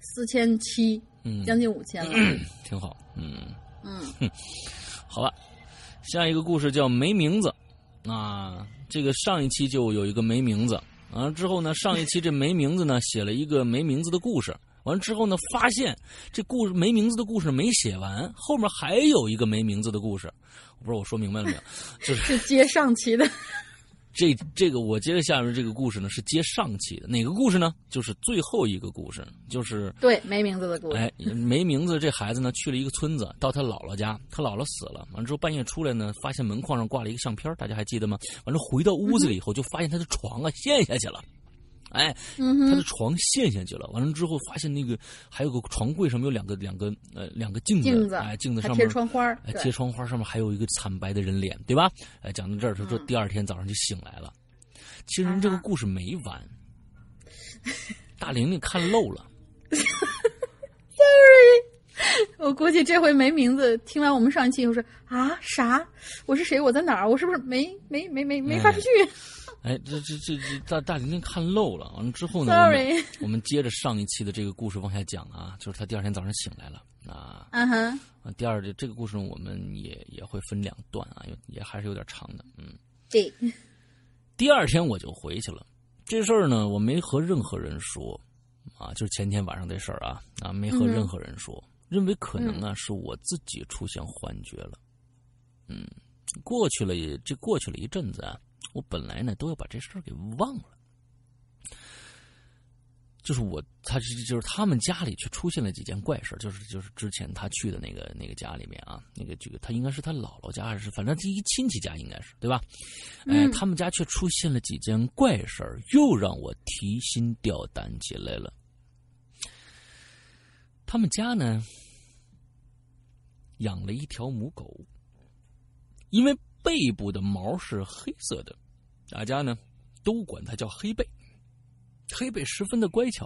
四千七，嗯，将近五千了。挺好。嗯。嗯，好了，下一个故事叫没名字。啊，这个上一期就有一个没名字，完了之后呢，上一期这没名字呢写了一个没名字的故事，完了之后呢，发现这故事没名字的故事没写完，后面还有一个没名字的故事，我不知道我说明白了没有？就是 是接上期的。这这个我接着下面这个故事呢是接上期的，哪个故事呢？就是最后一个故事，就是对，没名字的故事。哎，没名字。这孩子呢，去了一个村子，到他姥姥家，他姥姥死了。完了之后半夜出来呢，发现门框上挂了一个相片，大家还记得吗？完了回到屋子里以后，就发现他的床啊陷下去了。哎，嗯他的，床陷下去了。完了之后，发现那个还有个床柜上面有两个两个呃两个镜子，镜子哎，镜子上面贴窗花。哎，对贴窗花上面还有一个惨白的人脸，对吧？哎，讲到这儿，他说嗯第二天早上就醒来了。其实人这个故事没完，大玲玲看漏了。Sorry，我估计这回没名字。听完我们上一期以后说啊啥？我是谁？我在哪儿？我是不是没没没没没发出去？哎，这这这这大大玲玲看漏了。完了之后呢 Sorry 我们接着上一期的这个故事往下讲啊，就是他第二天早上醒来了啊。嗯哼，啊，第二这这个故事呢我们也也会分两段啊，有也还是有点长的，嗯。对，第二天我就回去了，这事儿呢我没和任何人说，啊，就是前天晚上这事儿啊啊，没和任何人说，认为可能啊是我自己出现幻觉了，嗯，过去了也这过去了一阵子啊，我本来呢都要把这事儿给忘了。就是我，他是就是他们家里却出现了几件怪事就是就是之前他去的那个那个家里面啊，那个这个他应该是他姥姥家还是反正第一亲戚家应该是对吧？哎，他们家却出现了几件怪事儿，又让我提心吊胆起来了。他们家呢养了一条母狗，因为背部的毛是黑色的，大家呢都管它叫黑背。黑背十分的乖巧，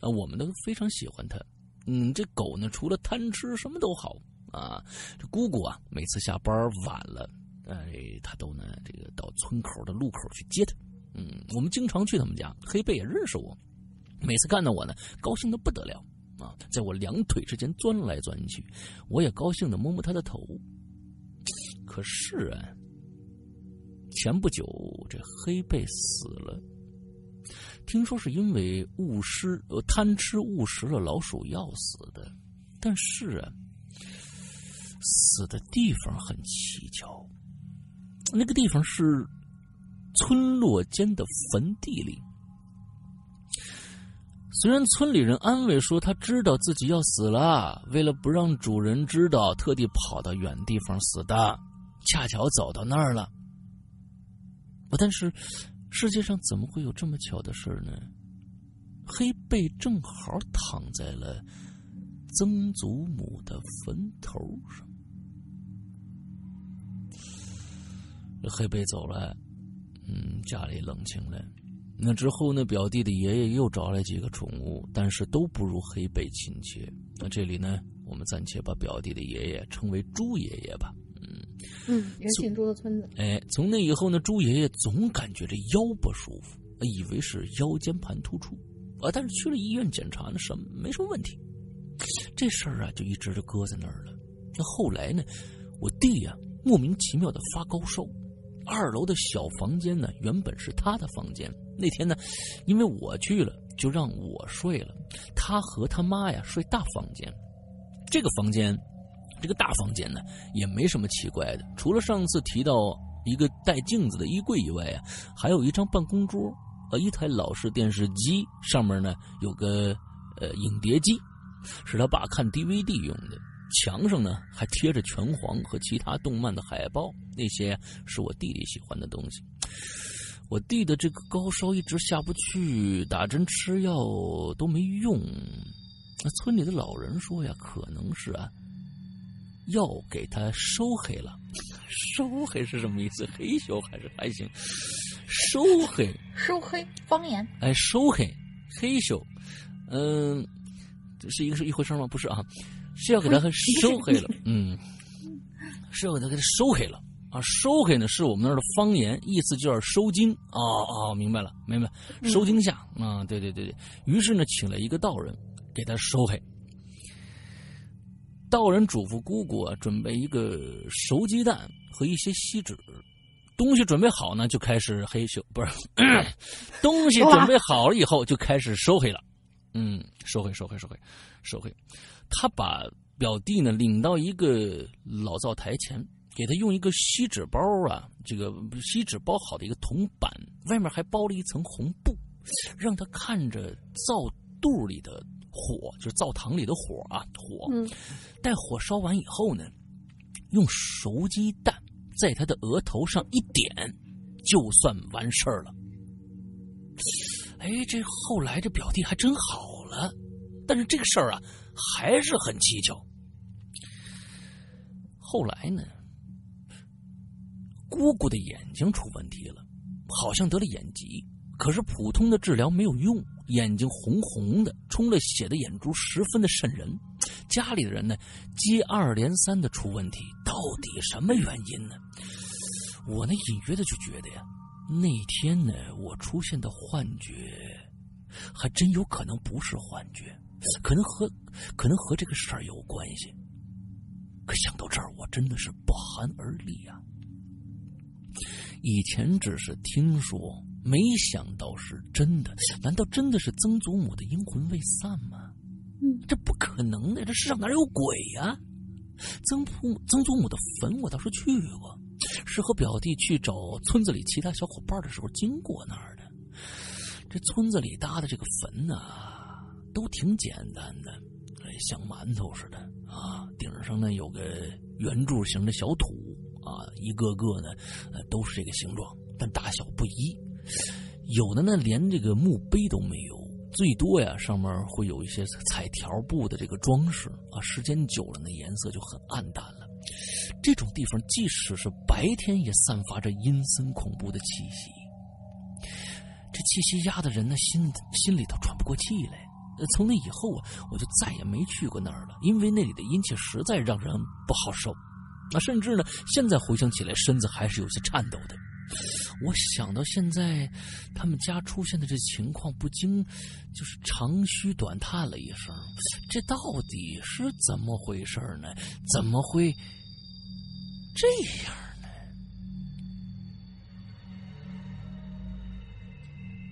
啊，我们都非常喜欢它。嗯，这狗呢，除了贪吃，什么都好啊。这姑姑啊，每次下班晚了，哎，她都呢这个到村口的路口去接它。嗯，我们经常去他们家，黑背也认识我，每次看到我呢，高兴的不得了啊，在我两腿之间钻来钻去，我也高兴的摸摸它的头。可是啊，前不久这黑贝死了。听说是因为误食呃贪吃误食了老鼠药死的，但是啊，死的地方很蹊跷，那个地方是村落间的坟地里。虽然村里人安慰说他知道自己要死了，为了不让主人知道，特地跑到远地方死的，恰巧走到那儿了。但是。世界上怎么会有这么巧的事呢？黑背正好躺在了曾祖母的坟头上。黑背走了，嗯，家里冷清了。那之后呢？表弟的爷爷又找来几个宠物，但是都不如黑背亲切。那这里呢，我们暂且把表弟的爷爷称为朱爷爷吧。嗯，也是姓朱的村子。哎，从那以后呢，朱爷爷总感觉这腰不舒服，以为是腰间盘突出，啊，但是去了医院检查呢，什么没什么问题。这事儿啊，就一直就搁在那儿了。那后来呢，我弟呀莫名其妙的发高烧，二楼的小房间呢原本是他的房间，那天呢，因为我去了，就让我睡了，他和他妈呀睡大房间，这个房间。这个大房间呢，也没什么奇怪的，除了上次提到一个带镜子的衣柜以外啊，还有一张办公桌，呃，一台老式电视机，上面呢有个呃影碟机，是他爸看 DVD 用的。墙上呢还贴着拳皇和其他动漫的海报，那些是我弟弟喜欢的东西。我弟的这个高烧一直下不去，打针吃药都没用。那村里的老人说呀，可能是啊。要给他收黑了，收黑是什么意思？黑咻还是还行？收黑，收黑方言。哎，收黑，黑咻，嗯，这是一个是一回事吗？不是啊，是要给他收黑了。嗯，是要给他给他收黑了啊！收黑呢是我们那儿的方言，意思就是收惊。哦哦，明白了，明白，收惊吓啊！对对对对，于是呢，请了一个道人给他收黑。道人嘱咐姑姑啊，准备一个熟鸡蛋和一些锡纸，东西准备好呢，就开始黑修，不是，东西准备好了以后就开始收黑了。嗯，收黑，收黑，收黑，收黑。他把表弟呢领到一个老灶台前，给他用一个锡纸包啊，这个锡纸包好的一个铜板，外面还包了一层红布，让他看着灶肚里的。火就是灶堂里的火啊，火。待火烧完以后呢，用熟鸡蛋在他的额头上一点，就算完事儿了。哎，这后来这表弟还真好了，但是这个事儿啊还是很蹊跷。后来呢，姑姑的眼睛出问题了，好像得了眼疾，可是普通的治疗没有用。眼睛红红的，充了血的眼珠十分的瘆人。家里的人呢接二连三的出问题，到底什么原因呢？我呢隐约的就觉得呀，那天呢我出现的幻觉，还真有可能不是幻觉，可能和可能和这个事儿有关系。可想到这儿，我真的是不寒而栗啊！以前只是听说，没想到是真的。难道真的是曾祖母的阴魂未散吗？嗯，这不可能的，这世上哪有鬼呀、曾祖曾祖母的坟我倒是去过，是和表弟去找村子里其他小伙伴的时候经过那儿的。这村子里搭的这个坟呢、都挺简单的，哎像馒头似的啊，顶上呢有个圆柱形的小土啊，一个个呢呃都是这个形状，但大小不一。有的呢连这个墓碑都没有，最多呀上面会有一些彩条布的这个装饰啊，时间久了那颜色就很暗淡了。这种地方即使是白天也散发着阴森恐怖的气息，这气息压的人呢心心里头喘不过气来。从那以后啊，我就再也没去过那儿了，因为那里的阴气实在让人不好受。那，甚至呢，现在回想起来，身子还是有些颤抖的。我想到现在他们家出现的这情况，不禁就是长吁短叹了一声。这到底是怎么回事呢？怎么会这样呢？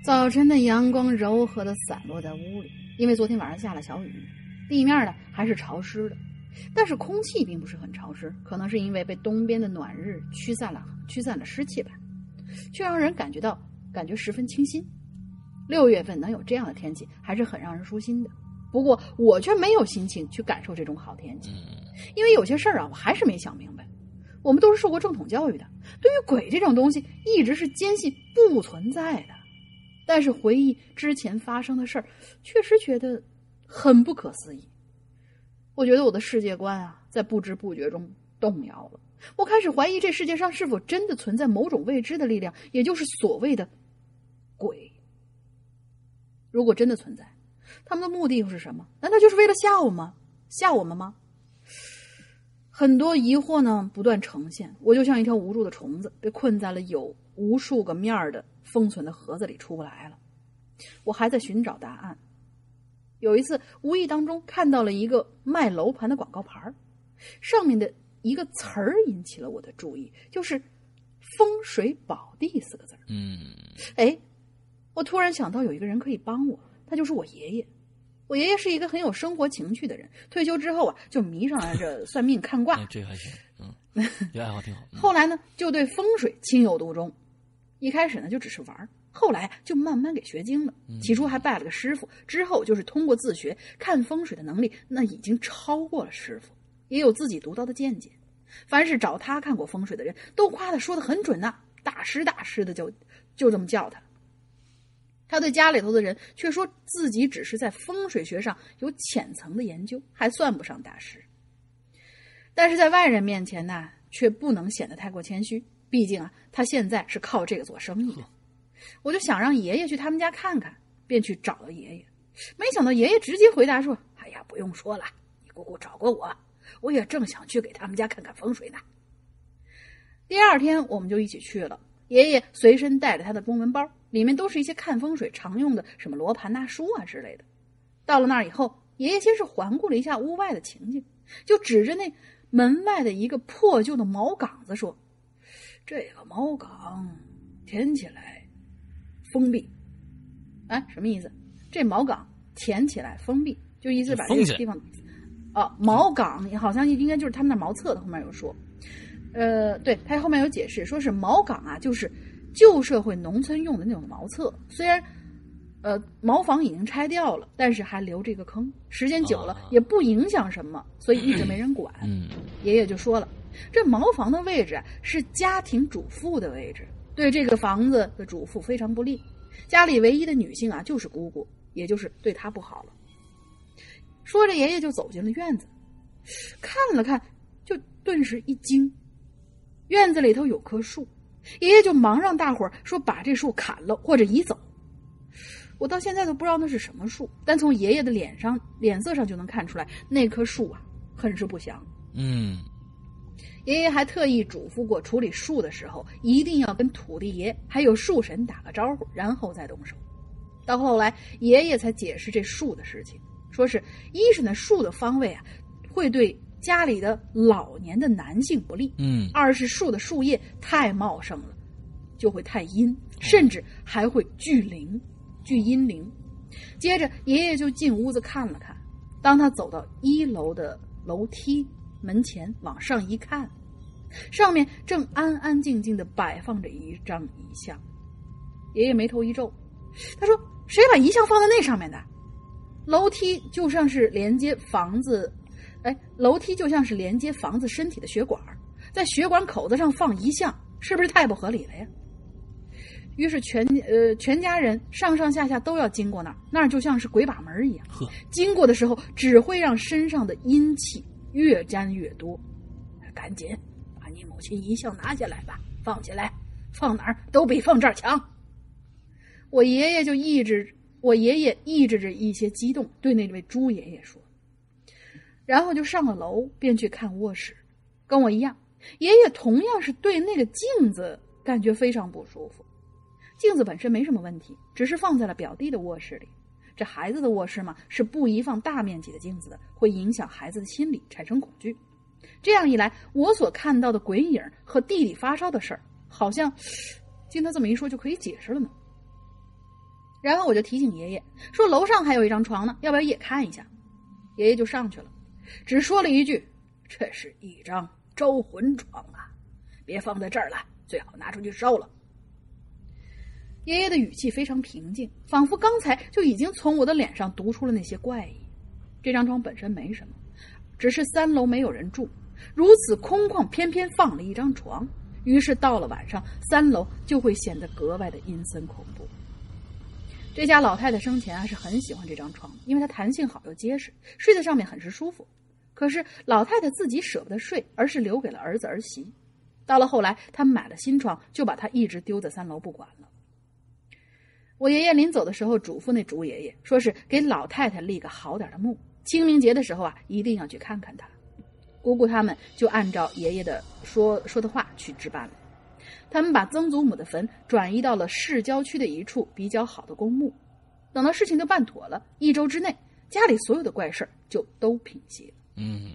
早晨的阳光柔和的散落在屋里，因为昨天晚上下了小雨，地面呢还是潮湿的，但是空气并不是很潮湿，可能是因为被东边的暖日驱散了驱散了湿气吧，却让人感觉到感觉十分清新。六月份能有这样的天气，还是很让人舒心的。不过我却没有心情去感受这种好天气，因为有些事儿啊，我还是没想明白。我们都是受过正统教育的，对于鬼这种东西，一直是坚信不存在的。但是回忆之前发生的事儿，确实觉得很不可思议。我觉得我的世界观啊，在不知不觉中动摇了。我开始怀疑这世界上是否真的存在某种未知的力量，也就是所谓的鬼。如果真的存在，他们的目的又是什么？难道就是为了吓我们？吓我们吗？很多疑惑呢不断呈现，我就像一条无助的虫子，被困在了有无数个面的封存的盒子里出不来了。我还在寻找答案。有一次无意当中看到了一个卖楼盘的广告牌上面的一个词儿引起了我的注意，就是“风水宝地”四个字儿。嗯哎，我突然想到有一个人可以帮我，他就是我爷爷。我爷爷是一个很有生活情趣的人，退休之后啊，就迷上了这 算命看卦哎，，这还行，嗯，这爱好挺好。嗯后来呢，就对风水情有独钟。一开始呢，就只是玩儿，后来就慢慢给学精了。起初还拜了个师傅，之后就是通过自学看风水的能力，那已经超过了师傅，也有自己独到的见解。凡是找他看过风水的人，都夸他说的很准呐、大师大师的就就这么叫他。他对家里头的人却说自己只是在风水学上有浅层的研究，还算不上大师。但是在外人面前呢，却不能显得太过谦虚，毕竟啊，他现在是靠这个做生意的。我就想让爷爷去他们家看看，便去找了爷爷。没想到爷爷直接回答说：“哎呀，不用说了，你姑姑找过我，我也正想去给他们家看看风水呢。”第二天我们就一起去了。爷爷随身带着他的公文包，里面都是一些看风水常用的什么罗盘呐、书啊之类的。到了那儿以后，爷爷先是环顾了一下屋外的情景，就指着那门外的一个破旧的茅岗子说：“这个茅岗填起来封闭。”哎，什么意思？这茅岗填起来封闭，就意思把这个地方，哦，茅岗好像应该就是他们那茅厕的后面有说。呃，对，他后面有解释，说是茅岗啊，就是旧社会农村用的那种茅厕。虽然，呃，茅房已经拆掉了，但是还留着一个坑，时间久了啊也不影响什么，所以一直没人管。嗯 爷爷就说了，这茅房的位置啊是家庭主妇的位置，对这个房子的主妇非常不利。家里唯一的女性啊就是姑姑，也就是对她不好了。说着，爷爷就走进了院子，看了看，就顿时一惊。院子里头有棵树，爷爷就忙让大伙儿说把这树砍了或者移走。我到现在都不知道那是什么树，但从爷爷的脸上脸色上就能看出来，那棵树啊很是不祥。嗯爷爷还特意嘱咐过，处理树的时候一定要跟土地爷还有树神打个招呼，然后再动手。到后来，爷爷才解释这树的事情，说是一是呢树的方位啊会对家里的老年的男性不利，嗯二是树的树叶太茂盛了，就会太阴，甚至还会聚灵、聚阴灵。接着，爷爷就进屋子看了看。当他走到一楼的楼梯门前，往上一看，上面正安安静静的摆放着一张遗像。爷爷眉头一皱，他说：“谁把遗像放在那上面的？楼梯就像是连接房子，哎，楼梯就像是连接房子身体的血管，在血管口子上放遗像，是不是太不合理了呀？”于是全呃全家人上上下下都要经过那儿，那儿就像是鬼把门一样。呵，经过的时候只会让身上的阴气越沾越多。赶紧把你母亲遗像拿下来吧，放起来，放哪儿都比放这儿强。我爷爷就抑制，我爷爷抑制着一些激动，对那位朱爷爷说，然后就上了楼，便去看卧室。跟我一样，爷爷同样是对那个镜子感觉非常不舒服。镜子本身没什么问题，只是放在了表弟的卧室里。这孩子的卧室嘛，是不宜放大面积的镜子的，会影响孩子的心理，产生恐惧。这样一来，我所看到的鬼影和弟弟发烧的事儿，好像 经他这么一说就可以解释了呢。然后我就提醒爷爷说：“楼上还有一张床呢，要不要也看一下？”爷爷就上去了，只说了一句：“这是一张招魂床啊，别放在这儿了，最好拿出去烧了。”爷爷的语气非常平静，仿佛刚才就已经从我的脸上读出了那些怪异。这张床本身没什么，只是三楼没有人住，如此空旷，偏偏放了一张床，于是到了晚上，三楼就会显得格外的阴森恐怖。这家老太太生前啊是很喜欢这张床，因为它弹性好又结实，睡在上面很是舒服。可是老太太自己舍不得睡，而是留给了儿子儿媳。到了后来，他买了新床，就把它一直丢在三楼不管了。我爷爷临走的时候嘱咐那朱爷爷，说是给老太太立个好点的墓，清明节的时候啊，一定要去看看她。姑姑他们就按照爷爷的说说的话去置办了。他们把曾祖母的坟转移到了市郊区的一处比较好的公墓。等到事情都办妥了，一周之内，家里所有的怪事儿就都平息了。嗯，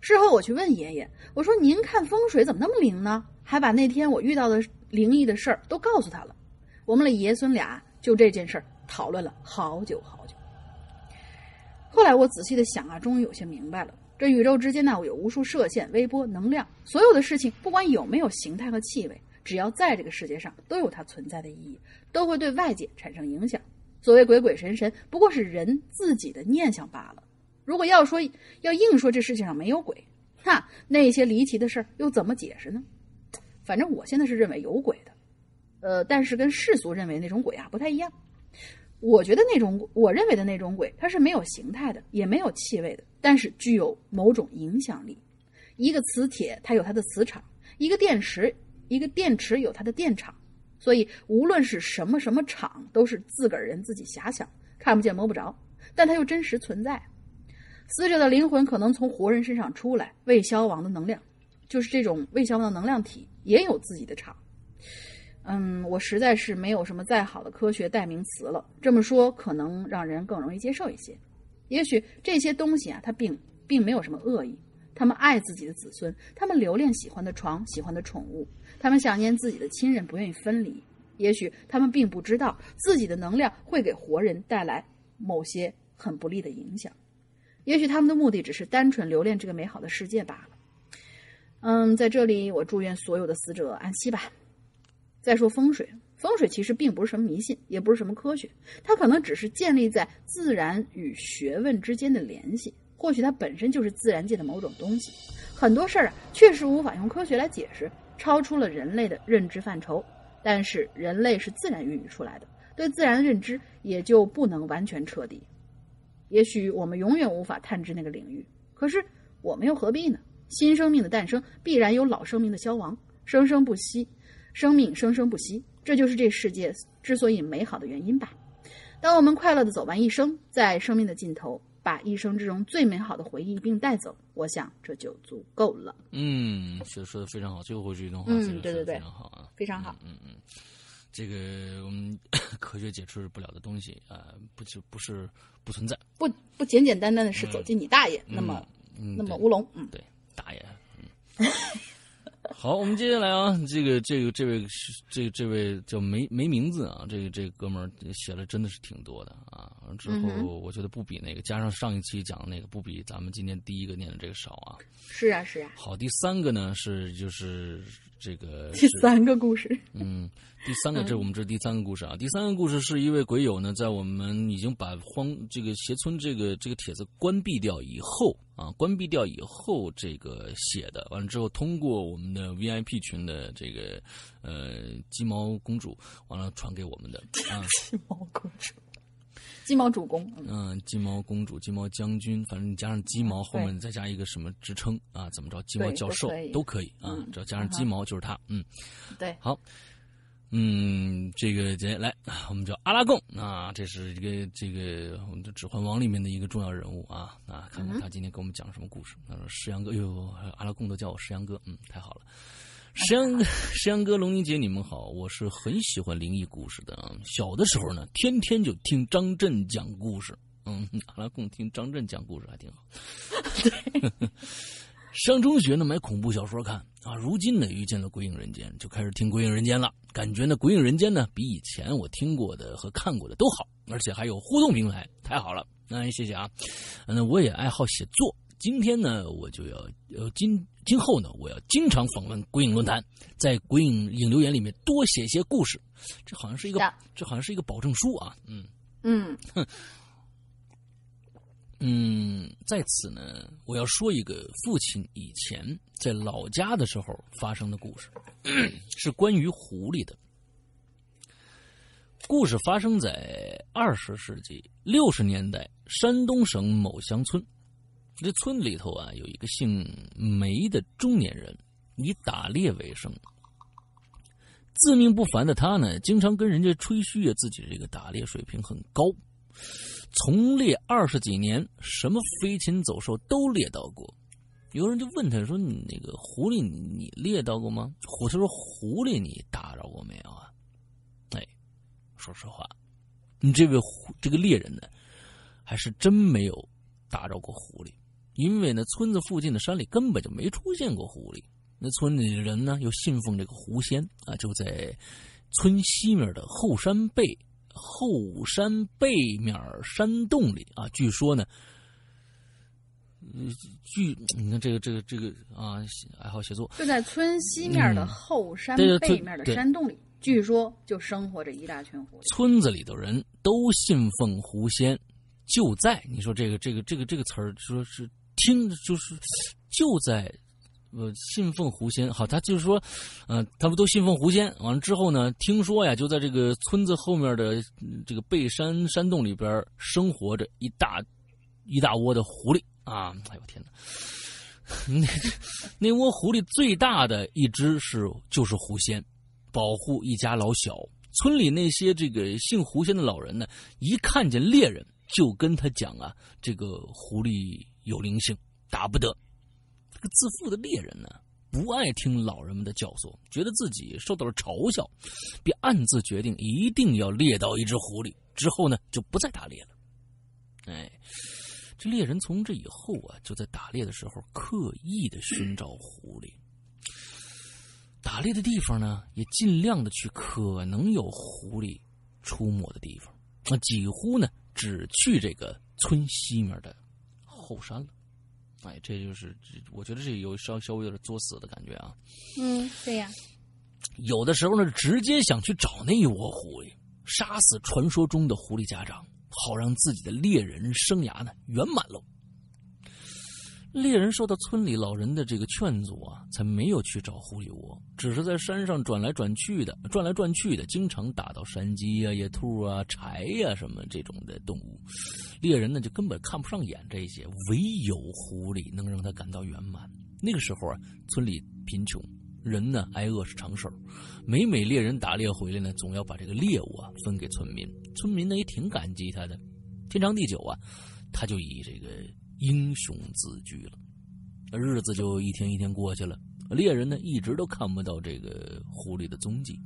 事后我去问爷爷，我说：“您看风水怎么那么灵呢？还把那天我遇到的灵异的事儿都告诉他了。”我们的爷孙俩就这件事儿讨论了好久好久。后来我仔细的想啊，终于有些明白了。这宇宙之间呢，有无数射线、微波、能量，所有的事情不管有没有形态和气味，只要在这个世界上，都有它存在的意义，都会对外界产生影响。所谓鬼鬼神神，不过是人自己的念想罢了。如果要说要硬说这世界上没有鬼，哈，那些离奇的事儿又怎么解释呢？反正我现在是认为有鬼的。呃，但是跟世俗认为那种鬼啊不太一样。我觉得那种我认为的那种鬼，它是没有形态的，也没有气味的，但是具有某种影响力。一个磁铁它有它的磁场，一个电池一个电池有它的电场，所以无论是什么什么场，都是自个儿人自己遐想，看不见摸不着，但它又真实存在。死者的灵魂可能从活人身上出来，未消亡的能量，就是这种未消亡的能量体也有自己的场。嗯，我实在是没有什么再好的科学代名词了。这么说可能让人更容易接受一些。也许这些东西啊，它并并没有什么恶意。他们爱自己的子孙，他们留恋喜欢的床、喜欢的宠物，他们想念自己的亲人，不愿意分离。也许他们并不知道自己的能量会给活人带来某些很不利的影响。也许他们的目的只是单纯留恋这个美好的世界罢了。嗯，在这里我祝愿所有的死者安息吧。再说风水，风水其实并不是什么迷信，也不是什么科学，它可能只是建立在自然与学问之间的联系。或许它本身就是自然界的某种东西。很多事儿啊，确实无法用科学来解释，超出了人类的认知范畴。但是人类是自然孕育出来的，对自然的认知也就不能完全彻底。也许我们永远无法探知那个领域，可是我们又何必呢？新生命的诞生必然有老生命的消亡，生生不息。生命生生不息，这就是这世界之所以美好的原因吧。当我们快乐的走完一生，在生命的尽头，把一生之中最美好的回忆一并带走，我想这就足够了。嗯，说说的非常好，最后这段话嗯对对对非常好啊，非常好。嗯嗯，这个我们 科学解释不了的东西啊、不就不是不存在。不不简简单单的是走进你大爷，那么嗯，那么乌龙，嗯，对，大爷，嗯。好，我们接下来啊，这个这个这位是这这位叫没没名字啊，这个这个哥们儿写了真的是挺多的啊。之嗯后我觉得不比那个，加上上一期讲的那个，不比咱们今天第一个念的这个少啊。是啊是啊。好，第三个呢是就是这个 第三个故事，嗯，第三个，这我们这是第三个故事啊。第三个故事是一位鬼友呢，在我们已经把荒这个斜村这个这个帖子关闭掉以后啊，关闭掉以后这个写的，完了之后通过我们的 VIP 群的这个呃鸡毛公主，完了传给我们的啊，鸡毛公主，鸡毛主公，嗯。嗯，鸡毛公主、鸡毛将军，反正你加上鸡毛后面对。再加一个什么职称啊，怎么着，鸡毛教授都可以。啊嗯，只要加上鸡毛就是他，嗯。对，好，嗯，这个接来，我们叫阿拉贡啊，这是一个这个我们的《指环王》里面的一个重要人物啊啊，看看他今天给我们讲什么故事。他说：“石阳哥，哟，阿拉贡都叫我石阳哥，嗯，太好了。”石阳石阳哥、龙宁姐，你们好，我是很喜欢灵异故事的。小的时候呢，天天就听张震讲故事，嗯，阿拉贡听张震讲故事还挺好。上中学呢，买恐怖小说看啊。如今呢，遇见了《鬼影人间》，就开始听《鬼影人间》了。感觉呢，《鬼影人间》呢，比以前我听过的和看过的都好，而且还有互动平台，太好了。那谢谢啊。那我也爱好写作，今天呢，我就要呃今今后呢，我要经常访问鬼影论坛，在鬼影影留言里面多写些故事。这好像是一个，这好像是一个保证书啊。嗯。嗯嗯，在此呢，我要说一个父亲以前在老家的时候发生的故事，是关于狐狸的。故事发生在二十世纪六十年代山东省某乡村。这村里头啊，有一个姓梅的中年人，以打猎为生。自命不凡的他呢，经常跟人家吹嘘啊，自己这个打猎水平很高。从猎二十几年，什么飞禽走兽都猎到过。有人就问他说：“你那个狐狸，你猎到过吗？”狐他说：“狐狸你打着过没有啊？”哎，说实话，你这位这个猎人呢，还是真没有打着过狐狸，因为呢，村子附近的山里根本就没出现过狐狸。那村里的人呢，又信奉这个狐仙啊，就在村西面的后山背后山背面山洞里啊，据说呢，呃据你看这个这个这个啊，爱好写作，就在村西面的嗯后山背面的山洞里，据说就生活着一大群狐狸。村子里的人都信奉狐仙，就在你说这个这个这个这个词儿，说是听就是就在。呃，信奉狐仙，好，他就是说，呃，他们都信奉狐仙。完了之后呢，听说呀，就在这个村子后面的这个背山山洞里边生活着一大一大窝的狐狸啊！哎呦天哪，那那窝狐狸最大的一只是就是狐仙，保护一家老小。村里那些这个姓狐仙的老人呢，一看见猎人就跟他讲啊，这个狐狸有灵性，打不得。这个自负的猎人呢，不爱听老人们的教唆，觉得自己受到了嘲笑，便暗自决定一定要猎到一只狐狸。之后呢，就不再打猎了。哎，这猎人从这以后啊，就在打猎的时候刻意的寻找狐狸。打猎的地方呢，也尽量的去可能有狐狸出没的地方。那几乎呢，只去这个村西面的后山了。哎，这就是，我觉得这有稍稍微有点作死的感觉啊。嗯，对呀，有的时候呢，直接想去找那一窝狐狸，杀死传说中的狐狸家长，好让自己的猎人生涯呢圆满喽。猎人受到村里老人的这个劝阻啊，才没有去找狐狸窝，只是在山上转来转去的，转来转去的，经常打到山鸡啊、野兔啊、柴呀、什么这种的动物。猎人呢就根本看不上眼这些，唯有狐狸能让他感到圆满。那个时候啊，村里贫穷，人呢挨饿是常事儿。每每猎人打猎回来呢，总要把这个猎物啊分给村民，村民呢也挺感激他的。天长地久啊，他就以这个英雄自居了。日子就一天一天过去了，猎人呢一直都看不到这个狐狸的踪迹，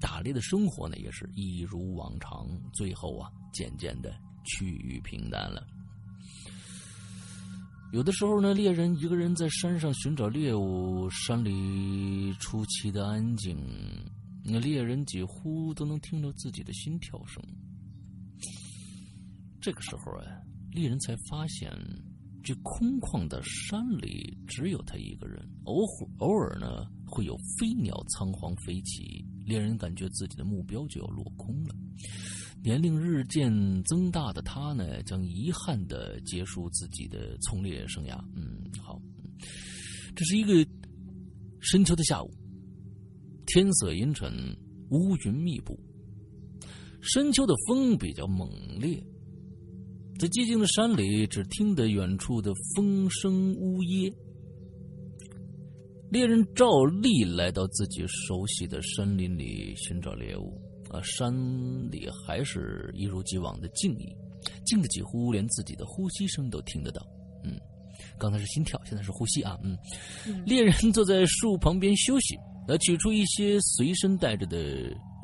打猎的生活呢也是一如往常，最后啊渐渐的趋于平淡了。有的时候呢，猎人一个人在山上寻找猎物，山里出奇的安静，那猎人几乎都能听到自己的心跳声。这个时候啊，猎人才发现，这空旷的山里只有他一个人。偶偶尔呢，会有飞鸟仓皇飞起，令人感觉自己的目标就要落空了。年龄日渐增大的他呢，将遗憾的结束自己的从猎生涯。嗯，好，这是一个深秋的下午，天色阴沉，乌云密布。深秋的风比较猛烈，在寂静的山里，只听得远处的风声呜咽。猎人照例来到自己熟悉的山林里寻找猎物。啊，山里还是一如既往的静谧，静的几乎连自己的呼吸声都听得到。嗯，刚才是心跳，现在是呼吸啊。嗯，猎人坐在树旁边休息，呃，取出一些随身带着的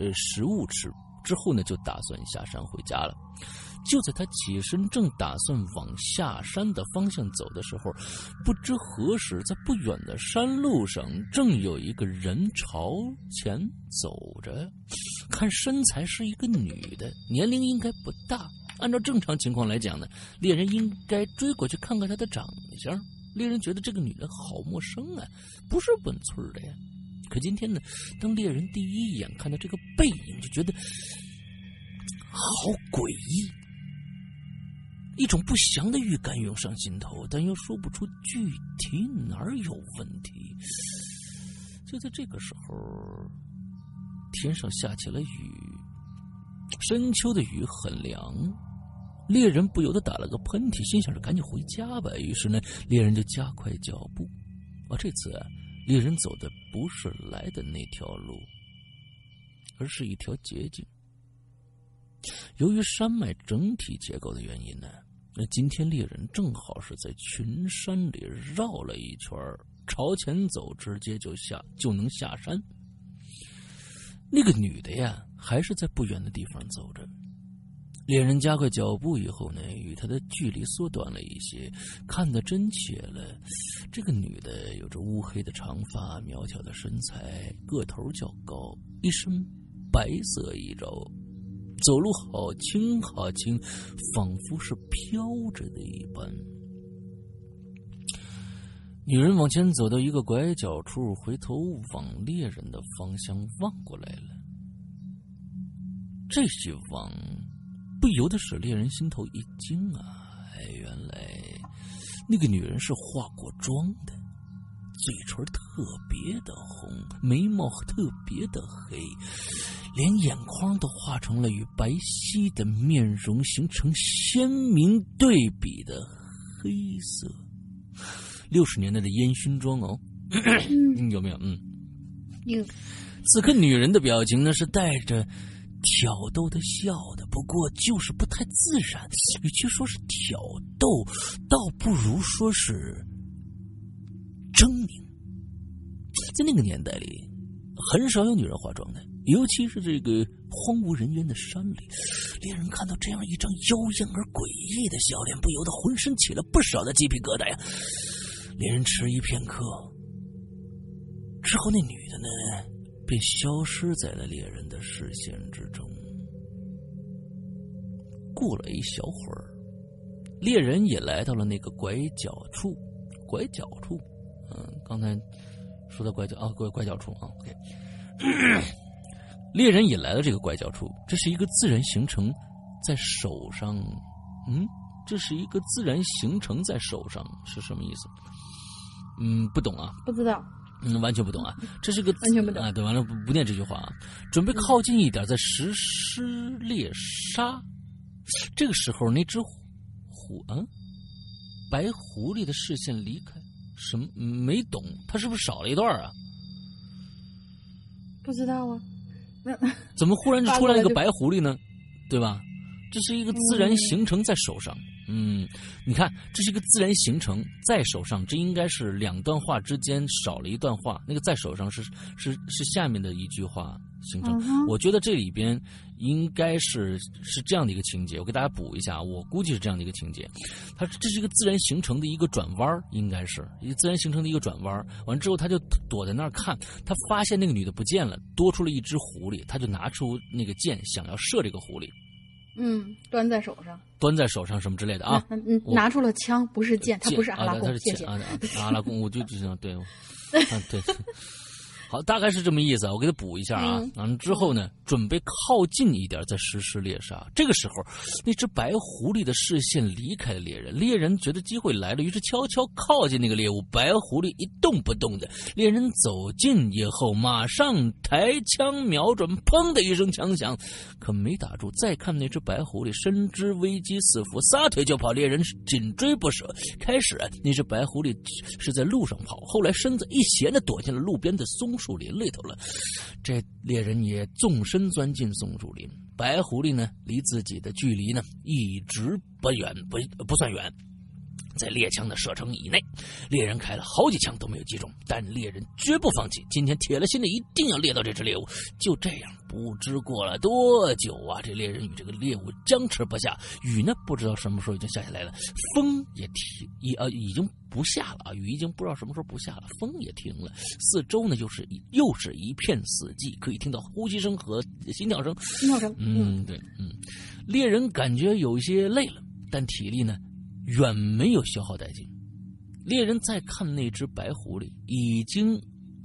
呃食物吃，之后呢，就打算下山回家了。就在他起身，正打算往下山的方向走的时候，不知何时，在不远的山路上，正有一个人朝前走着。看身材是一个女的，年龄应该不大。按照正常情况来讲呢，猎人应该追过去看看她的长相。猎人觉得这个女人好陌生啊，不是本村的呀。可今天呢，当猎人第一眼看到这个背影，就觉得好诡异。一种不祥的预感涌上心头，但又说不出具体哪儿有问题。就在这个时候，天上下起了雨，深秋的雨很凉，猎人不由得打了个喷嚏，心想着赶紧回家吧。于是呢，猎人就加快脚步。啊，这次啊，猎人走的不是来的那条路，而是一条捷径。由于山脉整体结构的原因呢。那今天猎人正好是在群山里绕了一圈朝前走，直接就下就能下山。那个女的呀，还是在不远的地方走着。猎人加快脚步以后呢，与她的距离缩短了一些，看得真切了。这个女的有着乌黑的长发，苗条的身材，个头较高，一身白色衣着。走路好轻好轻，仿佛是飘着的一般。女人往前走到一个拐角处，回头往猎人的方向望过来了。这一望，不由得使猎人心头一惊啊！原来那个女人是化过妆的，嘴唇特别的红，眉毛特别的黑。连眼眶都画成了与白皙的面容形成鲜明对比的黑色，六十年代的烟熏妆哦，嗯有没有？嗯，有。此刻女人的表情呢是带着挑逗的笑的，不过就是不太自然。与其说是挑逗，倒不如说是狰狞。在那个年代里，很少有女人化妆的。尤其是这个荒无人烟的山里，猎人看到这样一张妖艳而诡异的笑脸，不由得浑身起了不少的鸡皮疙瘩呀。猎人迟疑片刻，之后那女的呢，便消失在了猎人的视线之中。过了一小会儿，猎人也来到了那个拐角处。拐角处，嗯，刚才说的拐角啊，拐拐角处啊，OK。猎人也来到这个拐角处，这是一个自然形成在手上，嗯，这是一个自然形成在手上是什么意思？嗯，不懂啊，不知道，嗯，完全不懂啊，这是个完全不懂啊，对，完了不不念这句话啊，准备靠近一点再实施猎杀。这个时候，那只虎啊，白狐狸的视线离开，什么没懂？他是不是少了一段啊？不知道啊。那 怎么忽然就出来一个白狐狸呢？对吧？这是一个自然形成在手上。嗯，你看，这是一个自然形成在手上，这应该是两段话之间少了一段话。那个在手上是是是下面的一句话形成。嗯我觉得这里边应该是是这样的一个情节，我给大家补一下，我估计是这样的一个情节。它这是一个自然形成的一个转弯应该是一个自然形成的一个转弯儿完之后，他就躲在那儿看，他发现那个女的不见了，多出了一只狐狸，他就拿出那个箭想要射这个狐狸，嗯，端在手上端在手上什么之类的啊。拿出了枪，不是剑，他不是阿拉啊，他是，贡谢谢。啊啊阿拉贡，我就就这样对，我 啊对。好，大概是这么意思啊，我给他补一下啊。嗯完了之后呢，准备靠近一点再实施猎杀。这个时候，那只白狐狸的视线离开了猎人，猎人觉得机会来了，于是悄悄靠近那个猎物。白狐狸一动不动的，猎人走近以后，马上抬枪瞄准，砰的一声枪响，可没打住。再看那只白狐狸，深知危机四伏，撒腿就跑，猎人紧追不舍。开始啊那只白狐狸是在路上跑，后来身子一斜的躲进了路边的松树林里头了。这猎人也纵身钻进松树林，白狐狸呢离自己的距离呢一直不远不不算远。在猎枪的射程以内，猎人开了好几枪都没有击中，但猎人绝不放弃，今天铁了心的一定要猎到这只猎物。就这样，不知过了多久啊，这猎人与这个猎物僵持不下，雨呢不知道什么时候已经下下来了，风也停，已呃已经不下了啊，雨已经不知道什么时候不下了，风也停了，四周呢又是又是一片死寂，可以听到呼吸声和心跳声。心跳声，嗯，嗯，对，嗯，猎人感觉有一些累了，但体力呢远没有消耗殆尽。猎人再看那只白狐狸，已经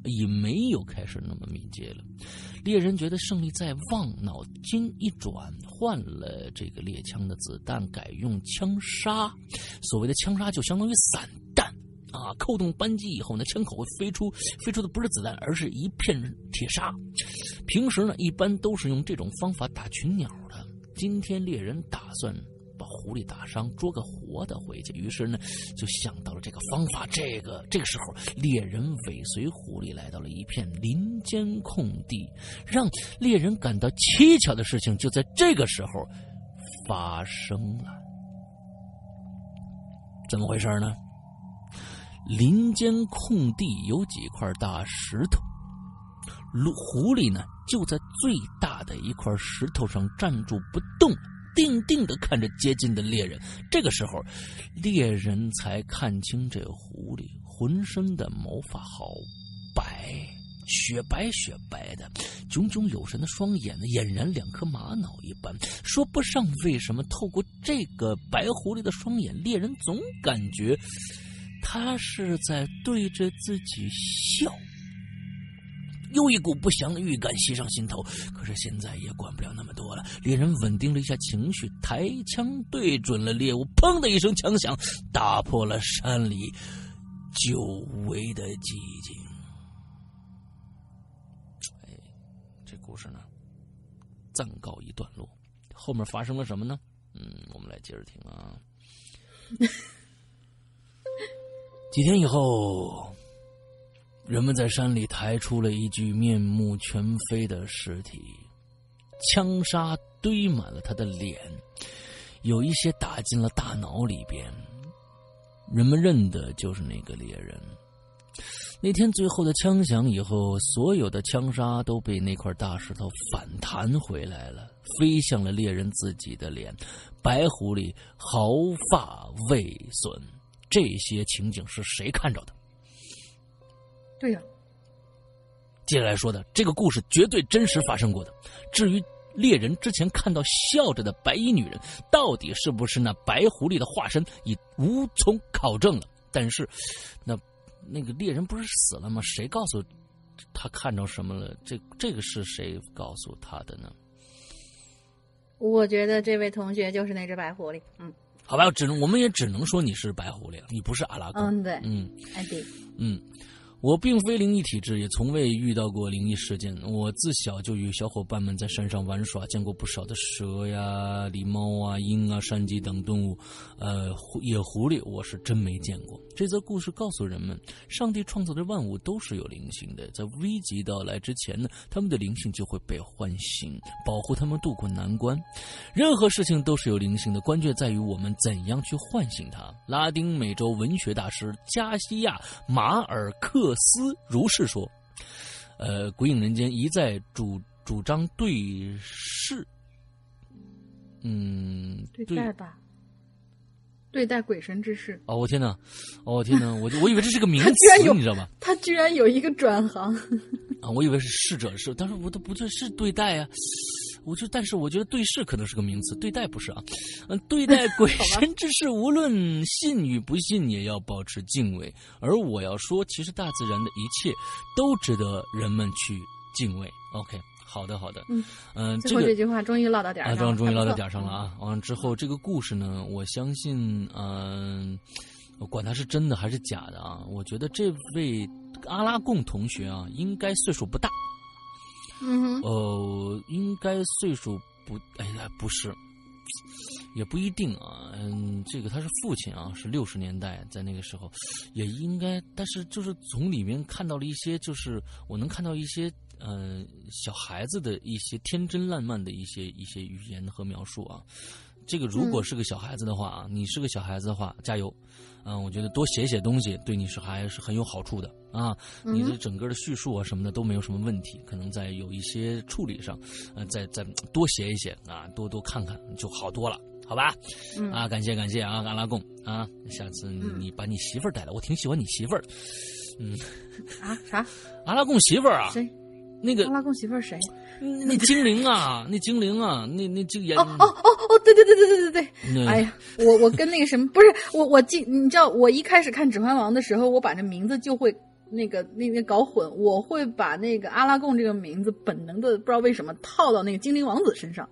已没有开始那么敏捷了。猎人觉得胜利在望，脑筋一转，换了这个猎枪的子弹，改用枪杀。所谓的枪杀，就相当于散弹。啊，扣动扳机以后呢，枪口会飞出，飞出的不是子弹，而是一片铁砂。平时呢，一般都是用这种方法打群鸟的。今天猎人打算把狐狸打伤，捉个活的回去，于是呢，就想到了这个方法。这个这个时候，猎人尾随狐狸来到了一片林间空地，让猎人感到蹊跷的事情就在这个时候发生了。怎么回事呢？林间空地有几块大石头，狐狸呢就在最大的一块石头上站住不动，定定的看着接近的猎人。这个时候，猎人才看清这狐狸浑身的毛发好白，雪白雪白的，炯炯有神的双眼呢，俨然两颗玛瑙一般。说不上为什么，透过这个白狐狸的双眼，猎人总感觉。他是在对着自己笑，又一股不祥的预感袭上心头。可是现在也管不了那么多了。猎人稳定了一下情绪，抬枪对准了猎物，砰的一声枪响，打破了山里久违的寂静。哎，这故事呢，暂告一段落。后面发生了什么呢？嗯，我们来接着听啊。几天以后，人们在山里抬出了一具面目全非的尸体，枪杀堆满了他的脸，有一些打进了大脑里边。人们认的就是那个猎人。那天最后的枪响以后，所有的枪杀都被那块大石头反弹回来了，飞向了猎人自己的脸。白狐狸毫发未损。这些情景是谁看着的？对呀、接下来说的这个故事绝对真实发生过的。至于猎人之前看到笑着的白衣女人，到底是不是那白狐狸的化身，已无从考证了。但是，那那个猎人不是死了吗？谁告诉他看着什么了？这这个是谁告诉他的呢？我觉得这位同学就是那只白狐狸。嗯好吧，只能我们也只能说你是白狐狸了，你不是阿拉贡。嗯，对，嗯哎对，嗯，我并非灵异体质，也从未遇到过灵异事件。我自小就与小伙伴们在山上玩耍，见过不少的蛇呀、狸猫啊、鹰啊、山鸡等动物。呃，野狐狸我是真没见过。这则故事告诉人们，上帝创造的万物都是有灵性的，在危急到来之前呢，他们的灵性就会被唤醒，保护他们渡过难关。任何事情都是有灵性的，关键在于我们怎样去唤醒它。拉丁美洲文学大师加西亚·马尔克斯如是说：“呃，鬼影人间一再主主张对视，嗯，对待吧，对待鬼神之事。哦，我天哪，哦天哪，我我以为这是个名词，有你知道吗？他居然有一个转行，啊，我以为是逝者是，但是我都不对，是对待啊。我就，但是我觉得对视可能是个名词，对待不是啊。嗯，对待鬼 神之事，无论信与不信，也要保持敬畏。而我要说，其实大自然的一切都值得人们去敬畏。OK，好的，好的，嗯嗯，最这个后这句话终于落到点儿啊，上了，终终于落到点儿上了啊！完了之后，这个故事呢，我相信，嗯、我管它是真的还是假的啊，我觉得这位阿拉贡同学啊，应该岁数不大，嗯哼，呃，应该岁数不，哎呀，不是，也不一定啊。嗯，这个他是父亲啊，是六十年代，在那个时候，也应该，但是就是从里面看到了一些，就是我能看到一些，呃，小孩子的一些天真烂漫的一些一些语言和描述啊。这个如果是个小孩子的话啊，你是个小孩子的话，加油！嗯，我觉得多写写东西对你是还是很有好处的啊。你的整个的叙述啊什么的都没有什么问题，可能在有一些处理上，呃，再再多写一写啊，多多看看就好多了，好吧？嗯啊，感谢感谢啊，阿拉贡啊，下次你你把你媳妇儿带来，我挺喜欢你媳妇儿。嗯，啊啥？阿拉贡媳妇儿啊，谁？那个阿拉贡媳妇儿谁？那精灵啊，那精灵啊，那那这个演哦哦哦哦，对对对对对对对。哎呀，我我跟那个什么不是我我记，你知道我一开始看《指环王》的时候，我把这名字就会那个那个搞混，我会把那个阿拉贡这个名字本能的不知道为什么套到那个精灵王子身上。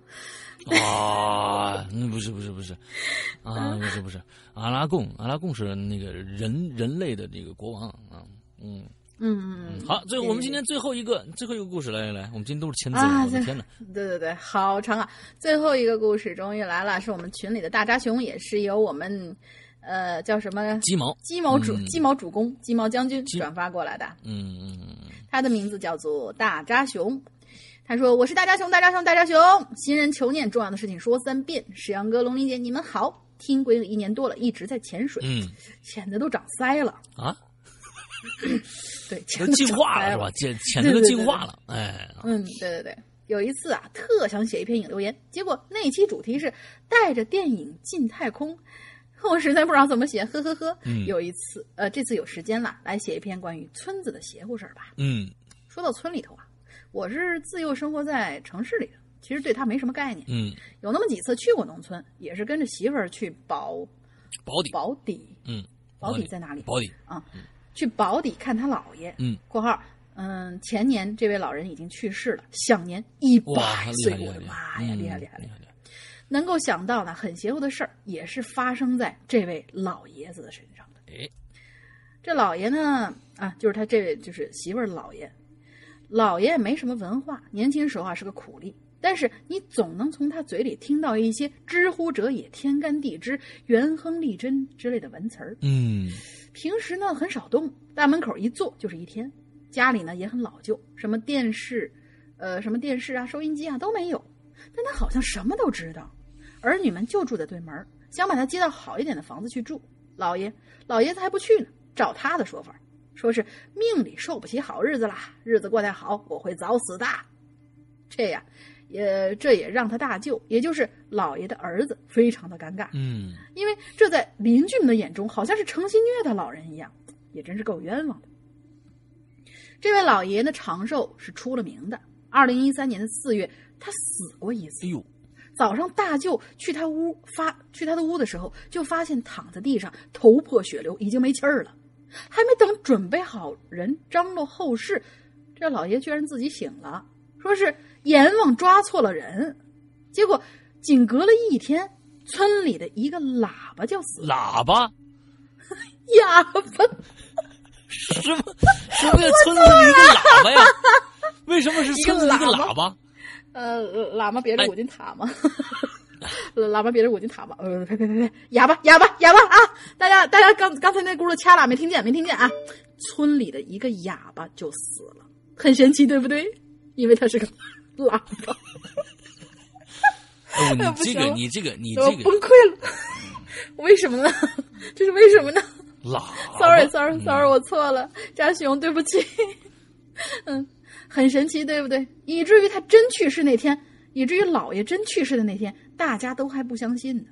啊，那不是不是不是，啊不是不是，阿拉贡阿拉贡是那个人人类的这个国王啊，嗯嗯嗯嗯，好，最后我们今天最后一个最后一个故事来来来，我们今天都是签字，啊我的天哪，对对对，好长啊！最后一个故事终于来了，是我们群里的大扎熊，也是由我们呃叫什么鸡毛，鸡毛主、嗯鸡毛主公鸡毛将军转发过来的。嗯嗯嗯他的名字叫做大扎熊。他说：“我是大扎熊，大扎熊，大扎熊。新人求念，重要的事情说三遍。石阳哥、龙鳞姐，你们好。听鬼影一年多了，一直在潜水，嗯潜的都长腮了。啊，对，潜都进化了是吧？潜潜进化了，哎，嗯，对对对。有一次啊，特想写一篇影留言，结果那期主题是带着电影进太空，我实在不知道怎么写，呵呵呵。嗯有一次，呃，这次有时间了，来写一篇关于村子的邪乎事儿吧。嗯说到村里头啊，我是自幼生活在城市里的，其实对它没什么概念。嗯，有那么几次去过农村，也是跟着媳妇儿去保保底，保底，嗯，保底在哪里？保底，啊，去保底看他姥爷。嗯，（括号）嗯，前年这位老人已经去世了，享年一，百岁，我的妈呀，嗯厉害厉害厉害！能够想到呢，很邪乎的事儿也是发生在这位老爷子的身上的。哎，这老爷呢，啊，就是他这位就是媳妇儿的老爷，老爷也没什么文化，年轻时候啊是个苦力，但是你总能从他嘴里听到一些“知乎者也，天干地支，元亨利贞”之类的文词儿。嗯平时呢很少动，大门口一坐就是一天。家里呢也很老旧，什么电视，呃，什么电视啊、收音机啊都没有。但他好像什么都知道。儿女们就住在对门，想把他接到好一点的房子去住。老爷，老爷子还不去呢。照他的说法，说是命里受不起好日子啦，日子过太好，我会早死的。这样，也这也让他大舅，也就是老爷的儿子，非常的尴尬。嗯因为这在邻居们的眼中好像是诚心虐待老人一样，也真是够冤枉的。这位老爷的，长寿是出了名的。二零一三年的四月，他死过一次哎。呦，早上大舅去他屋发去他的屋的时候，就发现躺在地上，头破血流，已经没气儿了。还没等准备好人张罗后事，这老爷居然自己醒了，说是阎王抓错了人。结果仅隔了一天，村里的一个喇叭就死了。喇叭，哑巴，什么什么呀？村子里一个喇叭呀？为什么是 村子里一个喇喇叭？呃，喇嘛别着哎五金塔吗？喇叭别着五金塔吗？呃，呸呸呸呸，哑巴哑巴哑巴啊！大家大家刚刚才那轱辘掐了，没听见没听见啊？村里的一个哑巴就死了，很神奇，对不对？因为他是个 喇叭，哦，你不这个行你这个你我这个崩溃了。为什么呢？这是为什么呢喇？Sorry 叭 Sorry 嗯 Sorry，我错了，扎熊，对不起。嗯，很神奇，对不对？以至于他真去世那天，以至于老爷真去世的那天，大家都还不相信呢。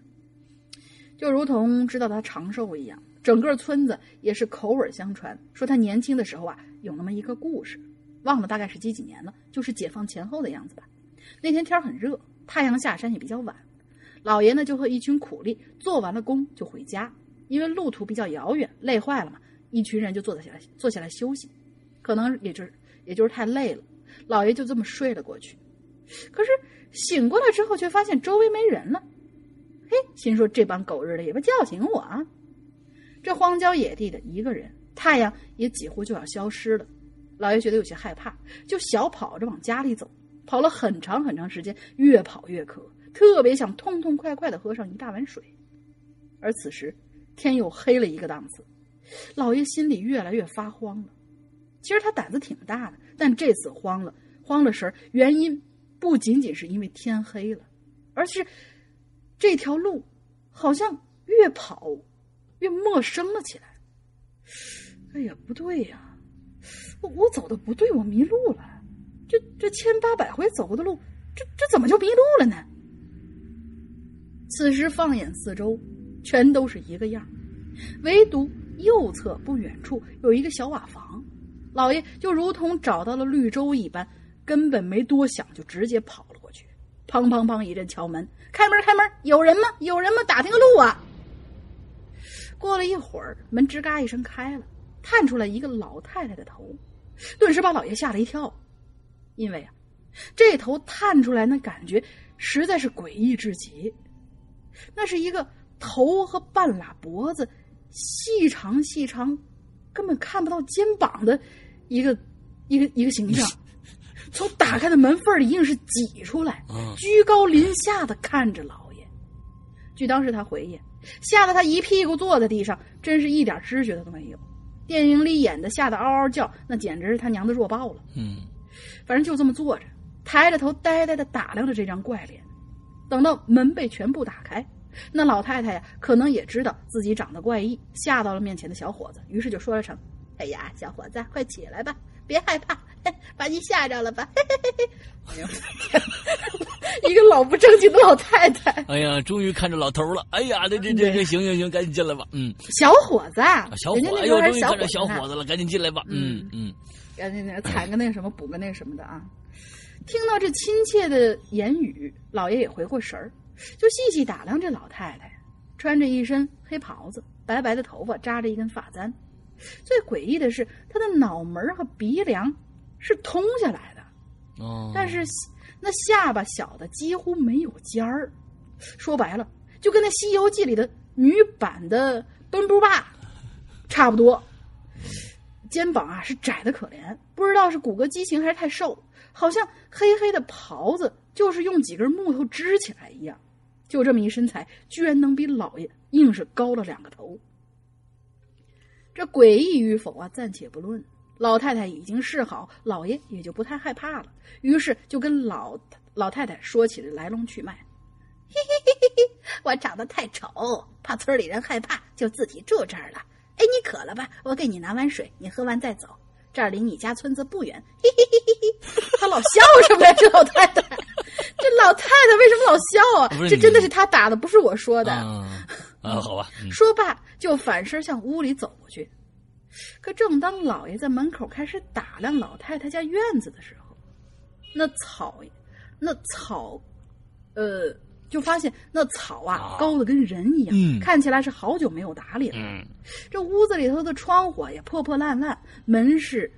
就如同知道他长寿一样，整个村子也是口耳相传，说他年轻的时候啊，有那么一个故事，忘了大概是几几年了，就是解放前后的样子吧。那天天很热，太阳下山也比较晚，老爷呢就和一群苦力做完了工就回家，因为路途比较遥远，累坏了嘛，一群人就坐下来坐下来休息，可能也就是也就是太累了，老爷就这么睡了过去。可是醒过来之后，却发现周围没人了。嘿，心说这帮狗日的也不叫醒我啊！这荒郊野地的一个人，太阳也几乎就要消失了。老爷觉得有些害怕，就小跑着往家里走。跑了很长很长时间，越跑越渴，特别想痛痛快快的喝上一大碗水。而此时天又黑了一个档次，老爷心里越来越发慌了。其实他胆子挺大的，但这次慌了，慌了神儿。原因不仅仅是因为天黑了，而是这条路好像越跑越陌生了起来。哎呀，不对呀，我走的不对，我迷路了。这这千八百回走过的路，这这怎么就迷路了呢？此时放眼四周，全都是一个样，唯独右侧不远处有一个小瓦房，老爷就如同找到了绿洲一般，根本没多想就直接跑了过去。砰砰砰一阵敲门，开门开门，有人吗？有人吗？打听个路啊！过了一会儿，门吱嘎一声开了，探出来一个老太太的头，顿时把老爷吓了一跳。因为啊，这头探出来那感觉实在是诡异至极。那是一个头和半拉脖子，细长细长，根本看不到肩膀的一个一个一个形象，从打开的门缝里硬是挤出来，居高临下的看着老爷。据当时他回忆，吓得他一屁股坐在地上，真是一点知觉都没有。电影里演的吓得嗷嗷叫，那简直是他娘的弱爆了。嗯。反正就这么坐着，抬着头呆呆的打量着这张怪脸。等到门被全部打开，那老太太呀，可能也知道自己长得怪异，吓到了面前的小伙子，于是就说了声：“哎呀，小伙子，快起来吧，别害怕，把你吓着了吧？” 一个老不正经的老太太。哎呀，终于看着老头了！哎呀，这这这这，行行行，赶紧进来吧。嗯，小伙子，小伙，子终于看着小伙伙子了，赶紧进来吧。嗯嗯。赶紧那个踩个那什么，补个那什么的啊！听到这亲切的言语，老爷也回过神儿，就细细打量这老太太，穿着一身黑袍子，白白的头发扎着一根发簪。最诡异的是，她的脑门和鼻梁是通下来的，哦，但是那下巴小的几乎没有尖儿。说白了，就跟那《西游记》里的女版的奔波霸差不多。肩膀啊是窄的可怜，不知道是骨骼畸形还是太瘦，好像黑黑的袍子就是用几根木头支起来一样。就这么一身材，居然能比老爷硬是高了两个头。这诡异与否啊，暂且不论。老太太已经示好，老爷也就不太害怕了，于是就跟老老太太说起了来龙去脉。嘿嘿嘿嘿嘿，我长得太丑，怕村里人害怕，就自己住这儿了。哎，你渴了吧？我给你拿碗水，你喝完再走。这儿离你家村子不远。嘿嘿嘿嘿嘿，他老笑什么呀？这老太太，这老太太为什么老笑啊？这真的是他打的，不是我说的。啊，啊好吧。嗯、说罢，就反身向屋里走过去。可正当老爷在门口开始打量老太太家院子的时候，那草，那草，呃。就发现那草啊高的跟人一样，嗯、看起来是好久没有打理了。嗯、这屋子里头的窗户也破破烂烂，门是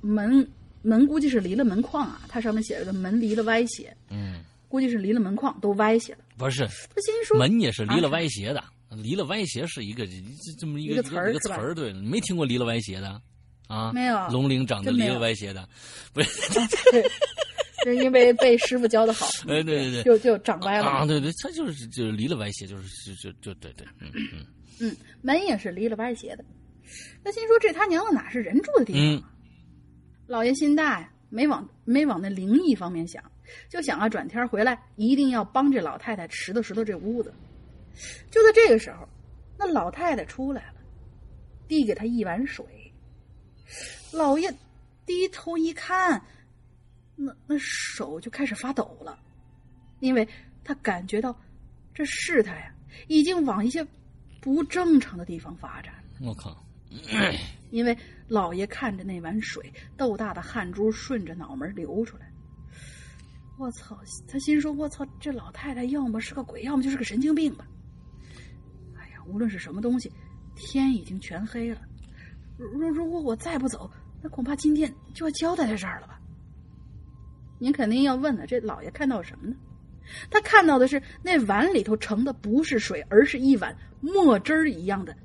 门门估计是离了门框啊，它上面写着个门离了歪斜，嗯，估计是离了门框都歪斜了。不是，他心说门也是离了歪斜的，啊、离了歪斜是一个这这么一个一个词儿一个词儿，对，没听过离了歪斜的啊，没有龙鳞长得里真没有了歪斜的，不是？对，是因为被师傅教的好，哎，对对对。就就长歪了。啊，对对，他就是就是离了歪斜，就是就就就对对，嗯嗯嗯，门也是离了歪斜的。那心说这他娘的哪是人住的地方？老爷心大呀，没往没往那灵异方面想，就想啊转天回来一定要帮这老太太拾掇拾掇这屋子。就在这个时候，那老太太出来了，递给他一碗水。老爷低头一看，那那手就开始发抖了，因为他感觉到这事态呀已经往一些不正常的地方发展。我靠，因为老爷看着那碗水，豆大的汗珠顺着脑门流出来。我操！他心说：“我操，这老太太要么是个鬼，要么就是个神经病吧。”无论是什么东西，天已经全黑了。如如果我再不走，那恐怕今天就要交代在这儿了吧？您肯定要问了，这老爷看到什么呢？他看到的是那碗里头盛的不是水，而是一碗墨汁儿一样的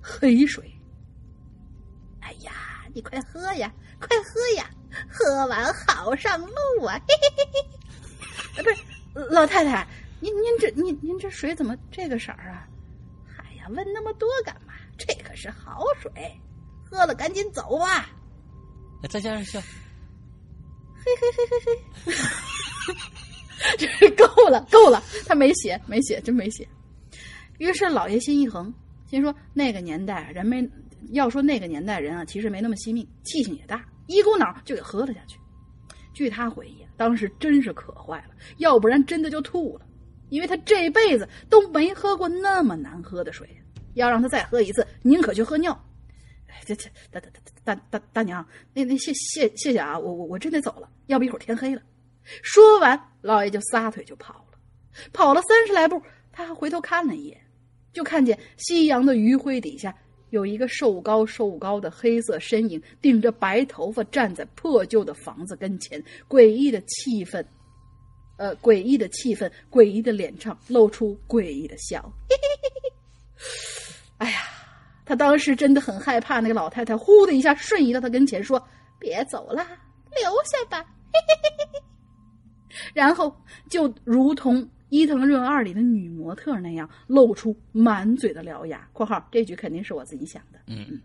黑水。哎呀，你快喝呀，快喝呀，喝完好上路啊！嘿嘿嘿嘿。不是，老太太，您您这您您这水怎么这个色儿啊？问那么多干嘛？这可是好水，喝了赶紧走吧。哎再加上笑，嘿嘿嘿嘿嘿 这是够了，够了，他没写，没写，真没写。于是老爷心一横，心说那个年代人没，要说那个年代人啊，其实没那么惜命，气性也大，一股脑就给喝了下去。据他回忆，当时真是渴坏了，要不然真的就吐了，因为他这辈子都没喝过那么难喝的水，要让他再喝一次，宁可去喝尿。这这大大大大大大娘，那那谢谢谢谢啊，我我我真得走了，要不一会儿天黑了。说完，老爷就撒腿就跑了。跑了三十来步，他还回头看了一眼，就看见夕阳的余晖底下有一个瘦高瘦高的黑色身影，顶着白头发站在破旧的房子跟前，诡异的气氛，呃，诡异的气氛，诡异的脸上露出诡异的笑。哎呀，他当时真的很害怕，那个老太太呼的一下瞬移到他跟前，说：“别走了，留下吧。”然后就如同伊藤润二里的女模特那样，露出满嘴的獠牙。（括号这句肯定是我自己想的。嗯，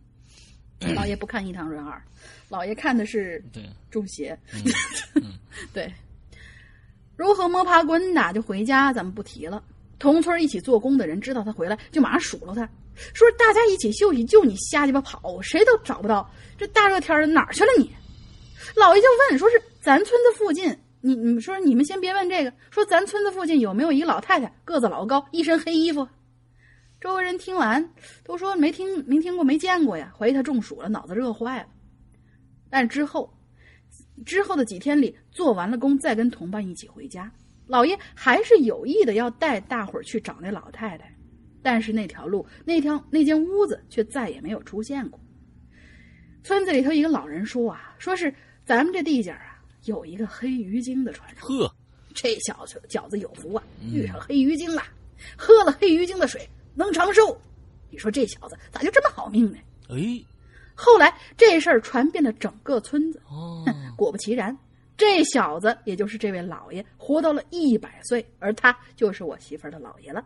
嗯老爷不看伊藤润二，老爷看的是对，中邪。嗯 对，如何摸爬滚打就回家，咱们不提了。同村一起做工的人知道他回来，就马上数落他，说大家一起休息，就你瞎鸡巴跑，谁都找不到。这大热天的哪儿去了你？老爷就问，说是咱村子附近，你你们说你们先别问这个，说咱村子附近有没有一个老太太，个子老高，一身黑衣服？周围人听完都说没听没听过没见过呀，怀疑他中暑了，脑子热坏了。但之后之后的几天里，做完了工再跟同伴一起回家，老爷还是有意的要带大伙儿去找那老太太，但是那条路、那条那间屋子却再也没有出现过。村子里头一个老人说啊，说是咱们这地界儿啊有一个黑鱼精的传说，呵，这小子饺子有福啊，遇上黑鱼精了，喝了黑鱼精的水能长寿。你说这小子咋就这么好命呢？哎，后来这事儿传遍了整个村子，哦，果不其然，这小子也就是这位老爷活到了一百岁，而他就是我媳妇儿的姥爷了。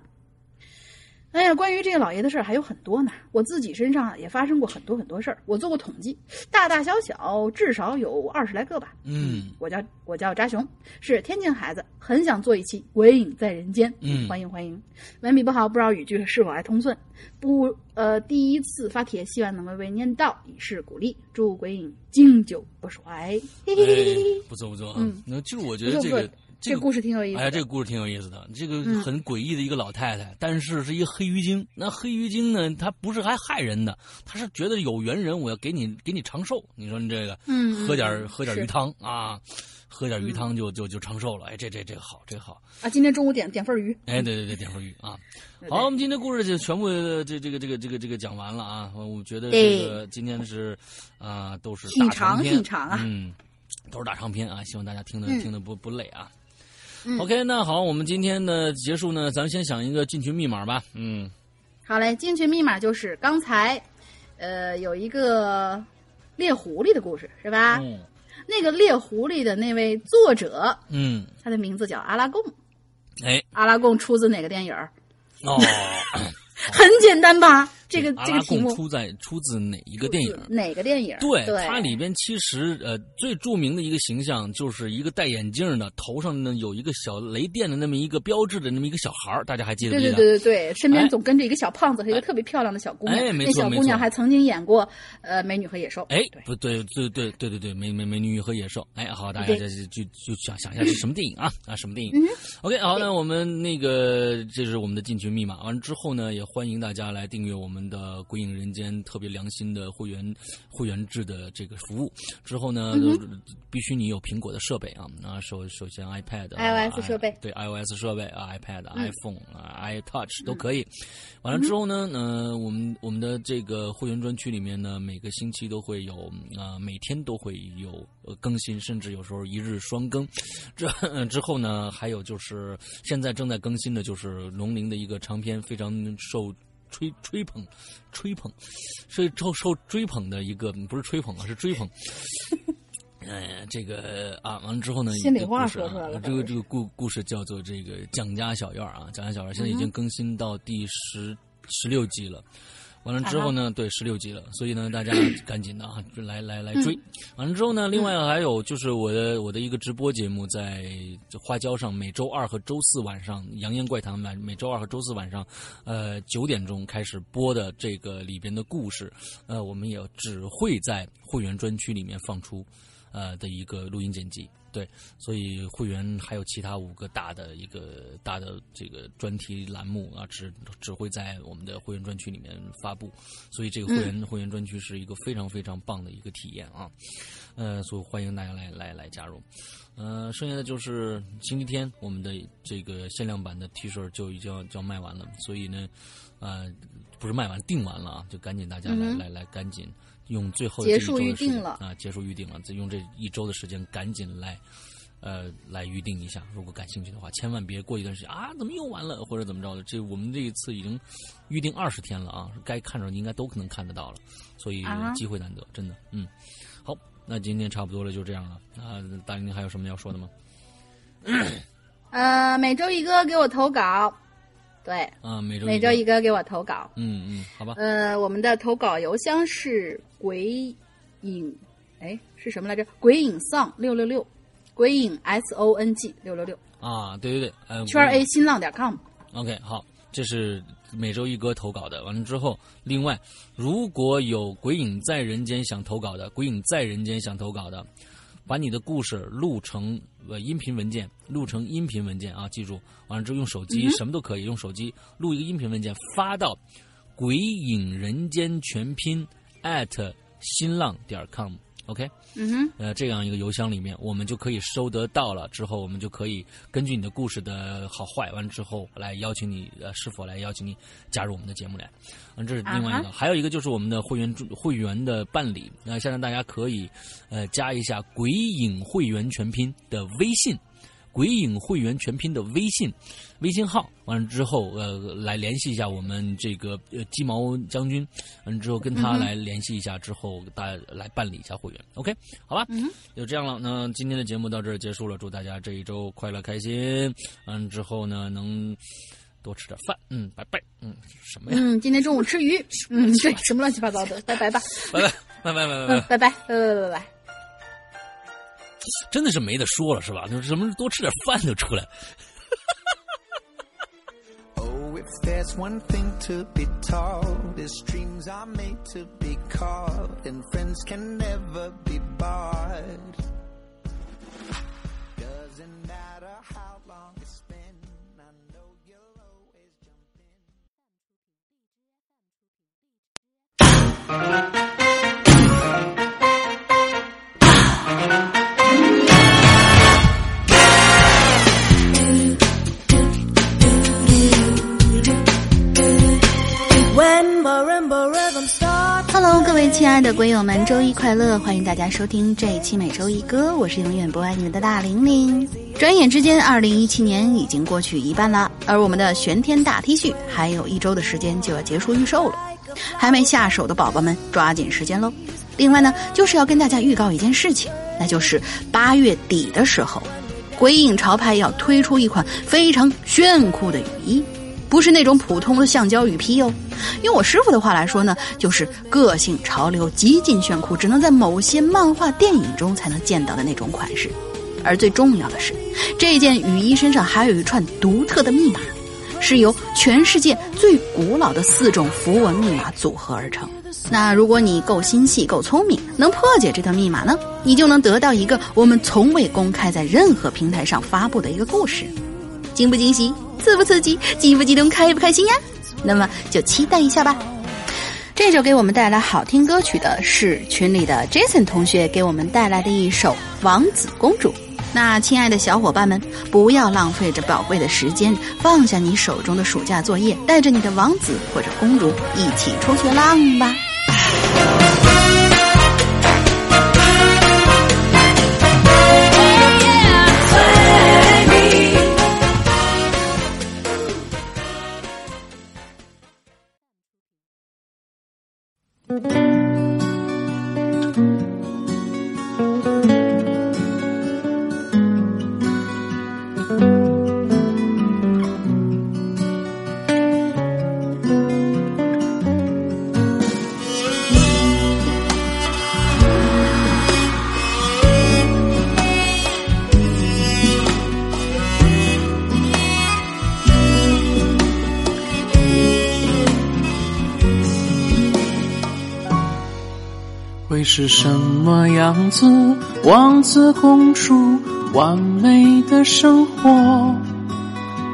哎呀，关于这个老爷的事儿还有很多呢。我自己身上啊也发生过很多很多事儿，我做过统计，大大小小至少有二十来个吧。嗯我叫我叫扎熊，是天津孩子，很想做一期《鬼影在人间》。嗯欢迎欢迎。文笔不好，不知道语句是否还通顺。不，呃，第一次发帖，希望能为为念到，以示鼓励。祝鬼影经久不衰。嘿嘿嘿嘿不错不错啊嗯。那就是我觉得这个这个故事挺有意思的。哎呀，这个故事挺有意思的。这个嗯很诡异的一个老太太，但是是一个黑鱼精。那黑鱼精呢，她不是还害人的，她是觉得有缘人，我要给你给你长寿。你说你这个，嗯喝点喝点鱼汤啊，喝点鱼汤就就就长寿了。哎，这这这个好，这个好。啊，今天中午点点份鱼。哎，对对对，点份鱼啊。好，我们今天故事就全部这这个这个这个这个讲完了啊。我觉得这个今天是啊、都是挺大长挺长啊嗯，都是大长篇啊，希望大家听的、嗯听的不不累啊。嗯 OK，那好，我们今天呢结束呢，咱们先想一个进群密码吧。嗯，好嘞，进群密码就是刚才，呃，有一个猎狐狸的故事，是吧？嗯那个猎狐狸的那位作者，嗯，他的名字叫阿拉贡。哎阿拉贡出自哪个电影儿？哦，很简单吧？这个这个题目出在出自哪一个电影？哪个电影？对，对，它里边其实呃最著名的一个形象就是一个戴眼镜的，头上呢有一个小雷电的那么一个标志的那么一个小孩儿，大家还记得吗？对对对对对，身边哎总跟着一个小胖子和一个特别漂亮的小姑娘。哎没那小姑娘还曾经演过呃《美女和野兽》。哎，不对，对对对对对，美美美女和野兽。哎，好，大家对这就就想想一下是什么电影啊啊，什么电影嗯？OK，好，那我们那个这是我们的进群密码。完了之后呢，也欢迎大家来订阅我们的《鬼影人间》特别良心的会员会员制的这个服务。之后呢，嗯必须你有苹果的设备啊啊，首首先 iPad、啊 iOS 设备嗯对 iOS 设备啊，iPad、iPhone 啊，iTouch 都可以。完了之后呢，呃，我们我们的这个会员专区里面呢，每个星期都会有啊、呃每天都会有呃更新，甚至有时候一日双更。这、呃之后呢，还有就是现在正在更新的就是龙鳞的一个长篇，非常受。吹吹捧，吹捧，是受受追捧的一个不是吹捧啊，是追捧。呃，这个啊，完了之后呢，心里话说出来了啊这个这个故故事叫做这个蒋家小院儿啊，蒋家小院儿现在已经更新到第十十六集了。完了之后呢，对，十六集了，所以呢，大家赶紧的啊，来来来追。完了之后呢，另外还有就是我的我的一个直播节目在花椒上，每周二和周四晚上《扬言怪谈》每每周二和周四晚上，呃九点钟开始播的这个里边的故事，呃，我们也只会在会员专区里面放出。呃的一个录音剪辑，对，所以会员还有其他五个大的一个大的这个专题栏目啊，只只会在我们的会员专区里面发布，所以这个会员、会员专区是一个非常非常棒的一个体验啊，呃，所以欢迎大家来来来加入，呃，剩下的就是星期天我们的这个限量版的 T 恤就已经要就要卖完了，所以呢，呃，不是卖完定完了啊，就赶紧大家来、嗯来来赶紧。用最后结束这一周的时间预定了啊，结束预定了，再用这一周的时间赶紧来，呃，来预定一下。如果感兴趣的话，千万别过一段时间啊，怎么又完了，或者怎么着的。这我们这一次已经预定二十天了啊，该看着应该都可能看得到了，所以啊机会难得，真的，嗯。好，那今天差不多了，就这样了啊。大玲玲还有什么要说的吗？呃，每周一个给我投稿，对，啊，每周每周一个给我投稿。嗯嗯，好吧，呃，我们的投稿邮箱是鬼影，哎，是什么来着？鬼影丧六六六，鬼影 S O N G 六六六，啊，对对对，呃，圈 A 新浪点 com。OK，好，这是每周一哥投稿的。完了之后，另外如果有鬼影在人间想投稿的，鬼影在人间想投稿的，把你的故事录成呃音频文件，录成音频文件啊，记住，完了之后用手机、什么都可以，用手机录一个音频文件发到鬼影人间全拼 at 新浪点 com。OK，嗯哼，呃，这样一个邮箱里面，我们就可以收得到了。之后，我们就可以根据你的故事的好坏，完了之后来邀请你，呃，是否来邀请你加入我们的节目来。嗯，这是另外一个，啊还有一个就是我们的会员会员的办理。那、现在大家可以，呃，加一下“鬼影会员全拼”的微信。鬼影会员全拼的微信微信号，完了之后，呃，来联系一下我们这个呃鸡毛将军，完了之后跟他来联系一下，之后大家来办理一下会员，OK，好吧，嗯，就这样了。那今天的节目到这儿结束了，祝大家这一周快乐开心，完了之后呢，能多吃点饭，嗯，拜拜，嗯，什么呀？嗯，今天中午吃鱼，嗯，对，什么乱七八糟的，拜拜吧，拜拜，拜拜，拜拜，拜拜，拜拜，拜拜。真的是没得说了，是吧？就是什么多吃点饭就出来。Oh, if there's one thing to be taught, is dreams are made to be caught, and friends can never be bought. Doesn't matter how long it's been, I know you'll always jump in. 各位亲爱的鬼友们，周一快乐！欢迎大家收听这一期每周一歌，我是永远不爱你们的大玲玲。转眼之间，二零一七年已经过去一半了，而我们的玄天大 T 恤还有一周的时间就要结束预售了，还没下手的宝宝们抓紧时间喽！另外呢，就是要跟大家预告一件事情，那就是八月底的时候，鬼影潮牌要推出一款非常炫酷的雨衣，不是那种普通的橡胶雨披哦。用我师傅的话来说呢，就是个性潮流、极尽炫酷，只能在某些漫画电影中才能见到的那种款式。而最重要的是，这件雨衣身上还有一串独特的密码，是由全世界最古老的四种符文密码组合而成。那如果你够心细、够聪明，能破解这套密码呢，你就能得到一个我们从未公开在任何平台上发布的一个故事。惊不惊喜？刺不刺激？激不激动？开不开心呀？那么就期待一下吧。这首给我们带来好听歌曲的是群里的 Jason 同学给我们带来的一首《王子公主》。那亲爱的小伙伴们，不要浪费这宝贵的时间，放下你手中的暑假作业，带着你的王子或者公主一起出去浪吧。会么样子？王子公主完美的生活，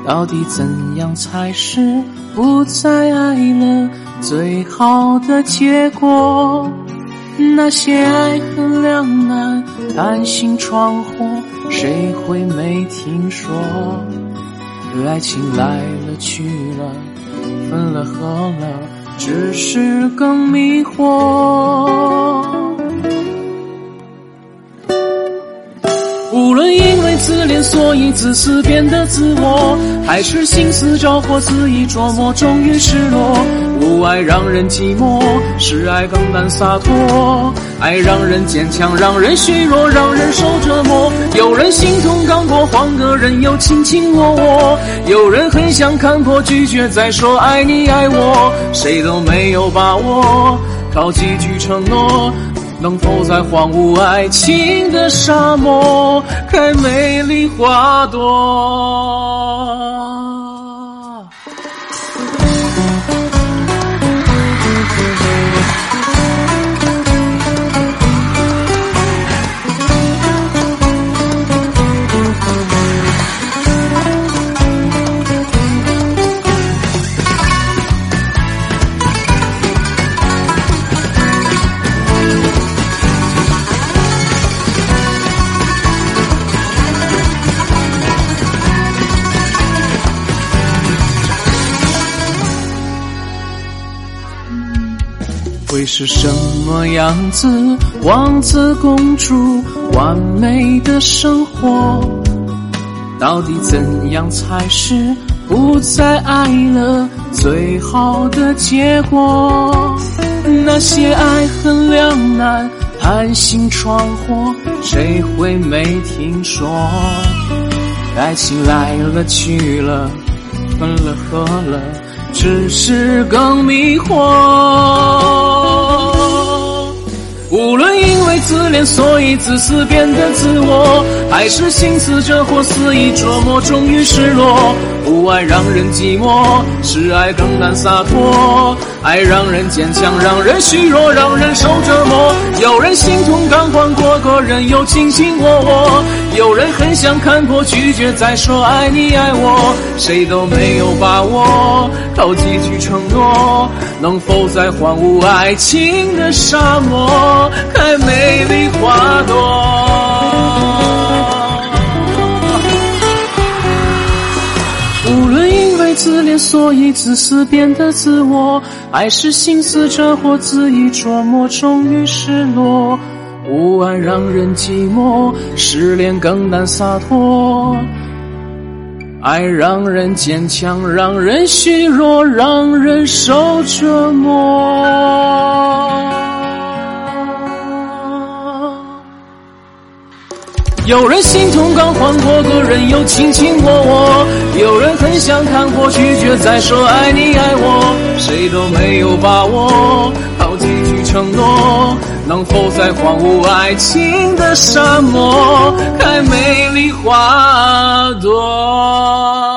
到底怎样才是不再爱了最好的结果？那些爱恨两难、担心闯祸，谁会没听说？爱情来了去了，分了合了，只是更迷惑。恋所以自私变得自我，还是心思着火肆意琢磨终于失落。无爱让人寂寞，是爱更难洒脱。爱让人坚强，让人虚弱，让人受折磨。有人心痛刚过，换个人又卿卿我我。有人很想看破，拒绝再说爱你爱我，谁都没有把握，靠几句承诺。能否在荒芜爱情的沙漠开美丽花朵？样子？王子公主完美的生活，到底怎样才是不再爱了最好的结果？那些爱恨两难、贪心闯祸，谁会没听说？爱情来了去了，分了合了，只是更迷惑。无论因为自恋所以自私变得自我，还是心思着火肆意琢磨终于失落。不爱让人寂寞，是爱更难洒脱。爱让人坚强，让人虚弱，让人受折磨。有人心痛刚换过个人又卿卿我我，有人很想看破拒绝再说爱你爱我，谁都没有把握，靠几句承诺，能否在荒芜爱情的沙漠开美丽花朵？自恋所以自私变得自我，爱是心思着火恣意琢磨终于失落。无爱让人寂寞，失恋更难洒脱。爱让人坚强，让人虚弱，让人受折磨。有人心痛刚换过个人，又卿卿我我；有人很想看破，拒绝再说爱你爱我。谁都没有把握，好几句承诺，能否在荒芜爱情的沙漠开美丽花朵？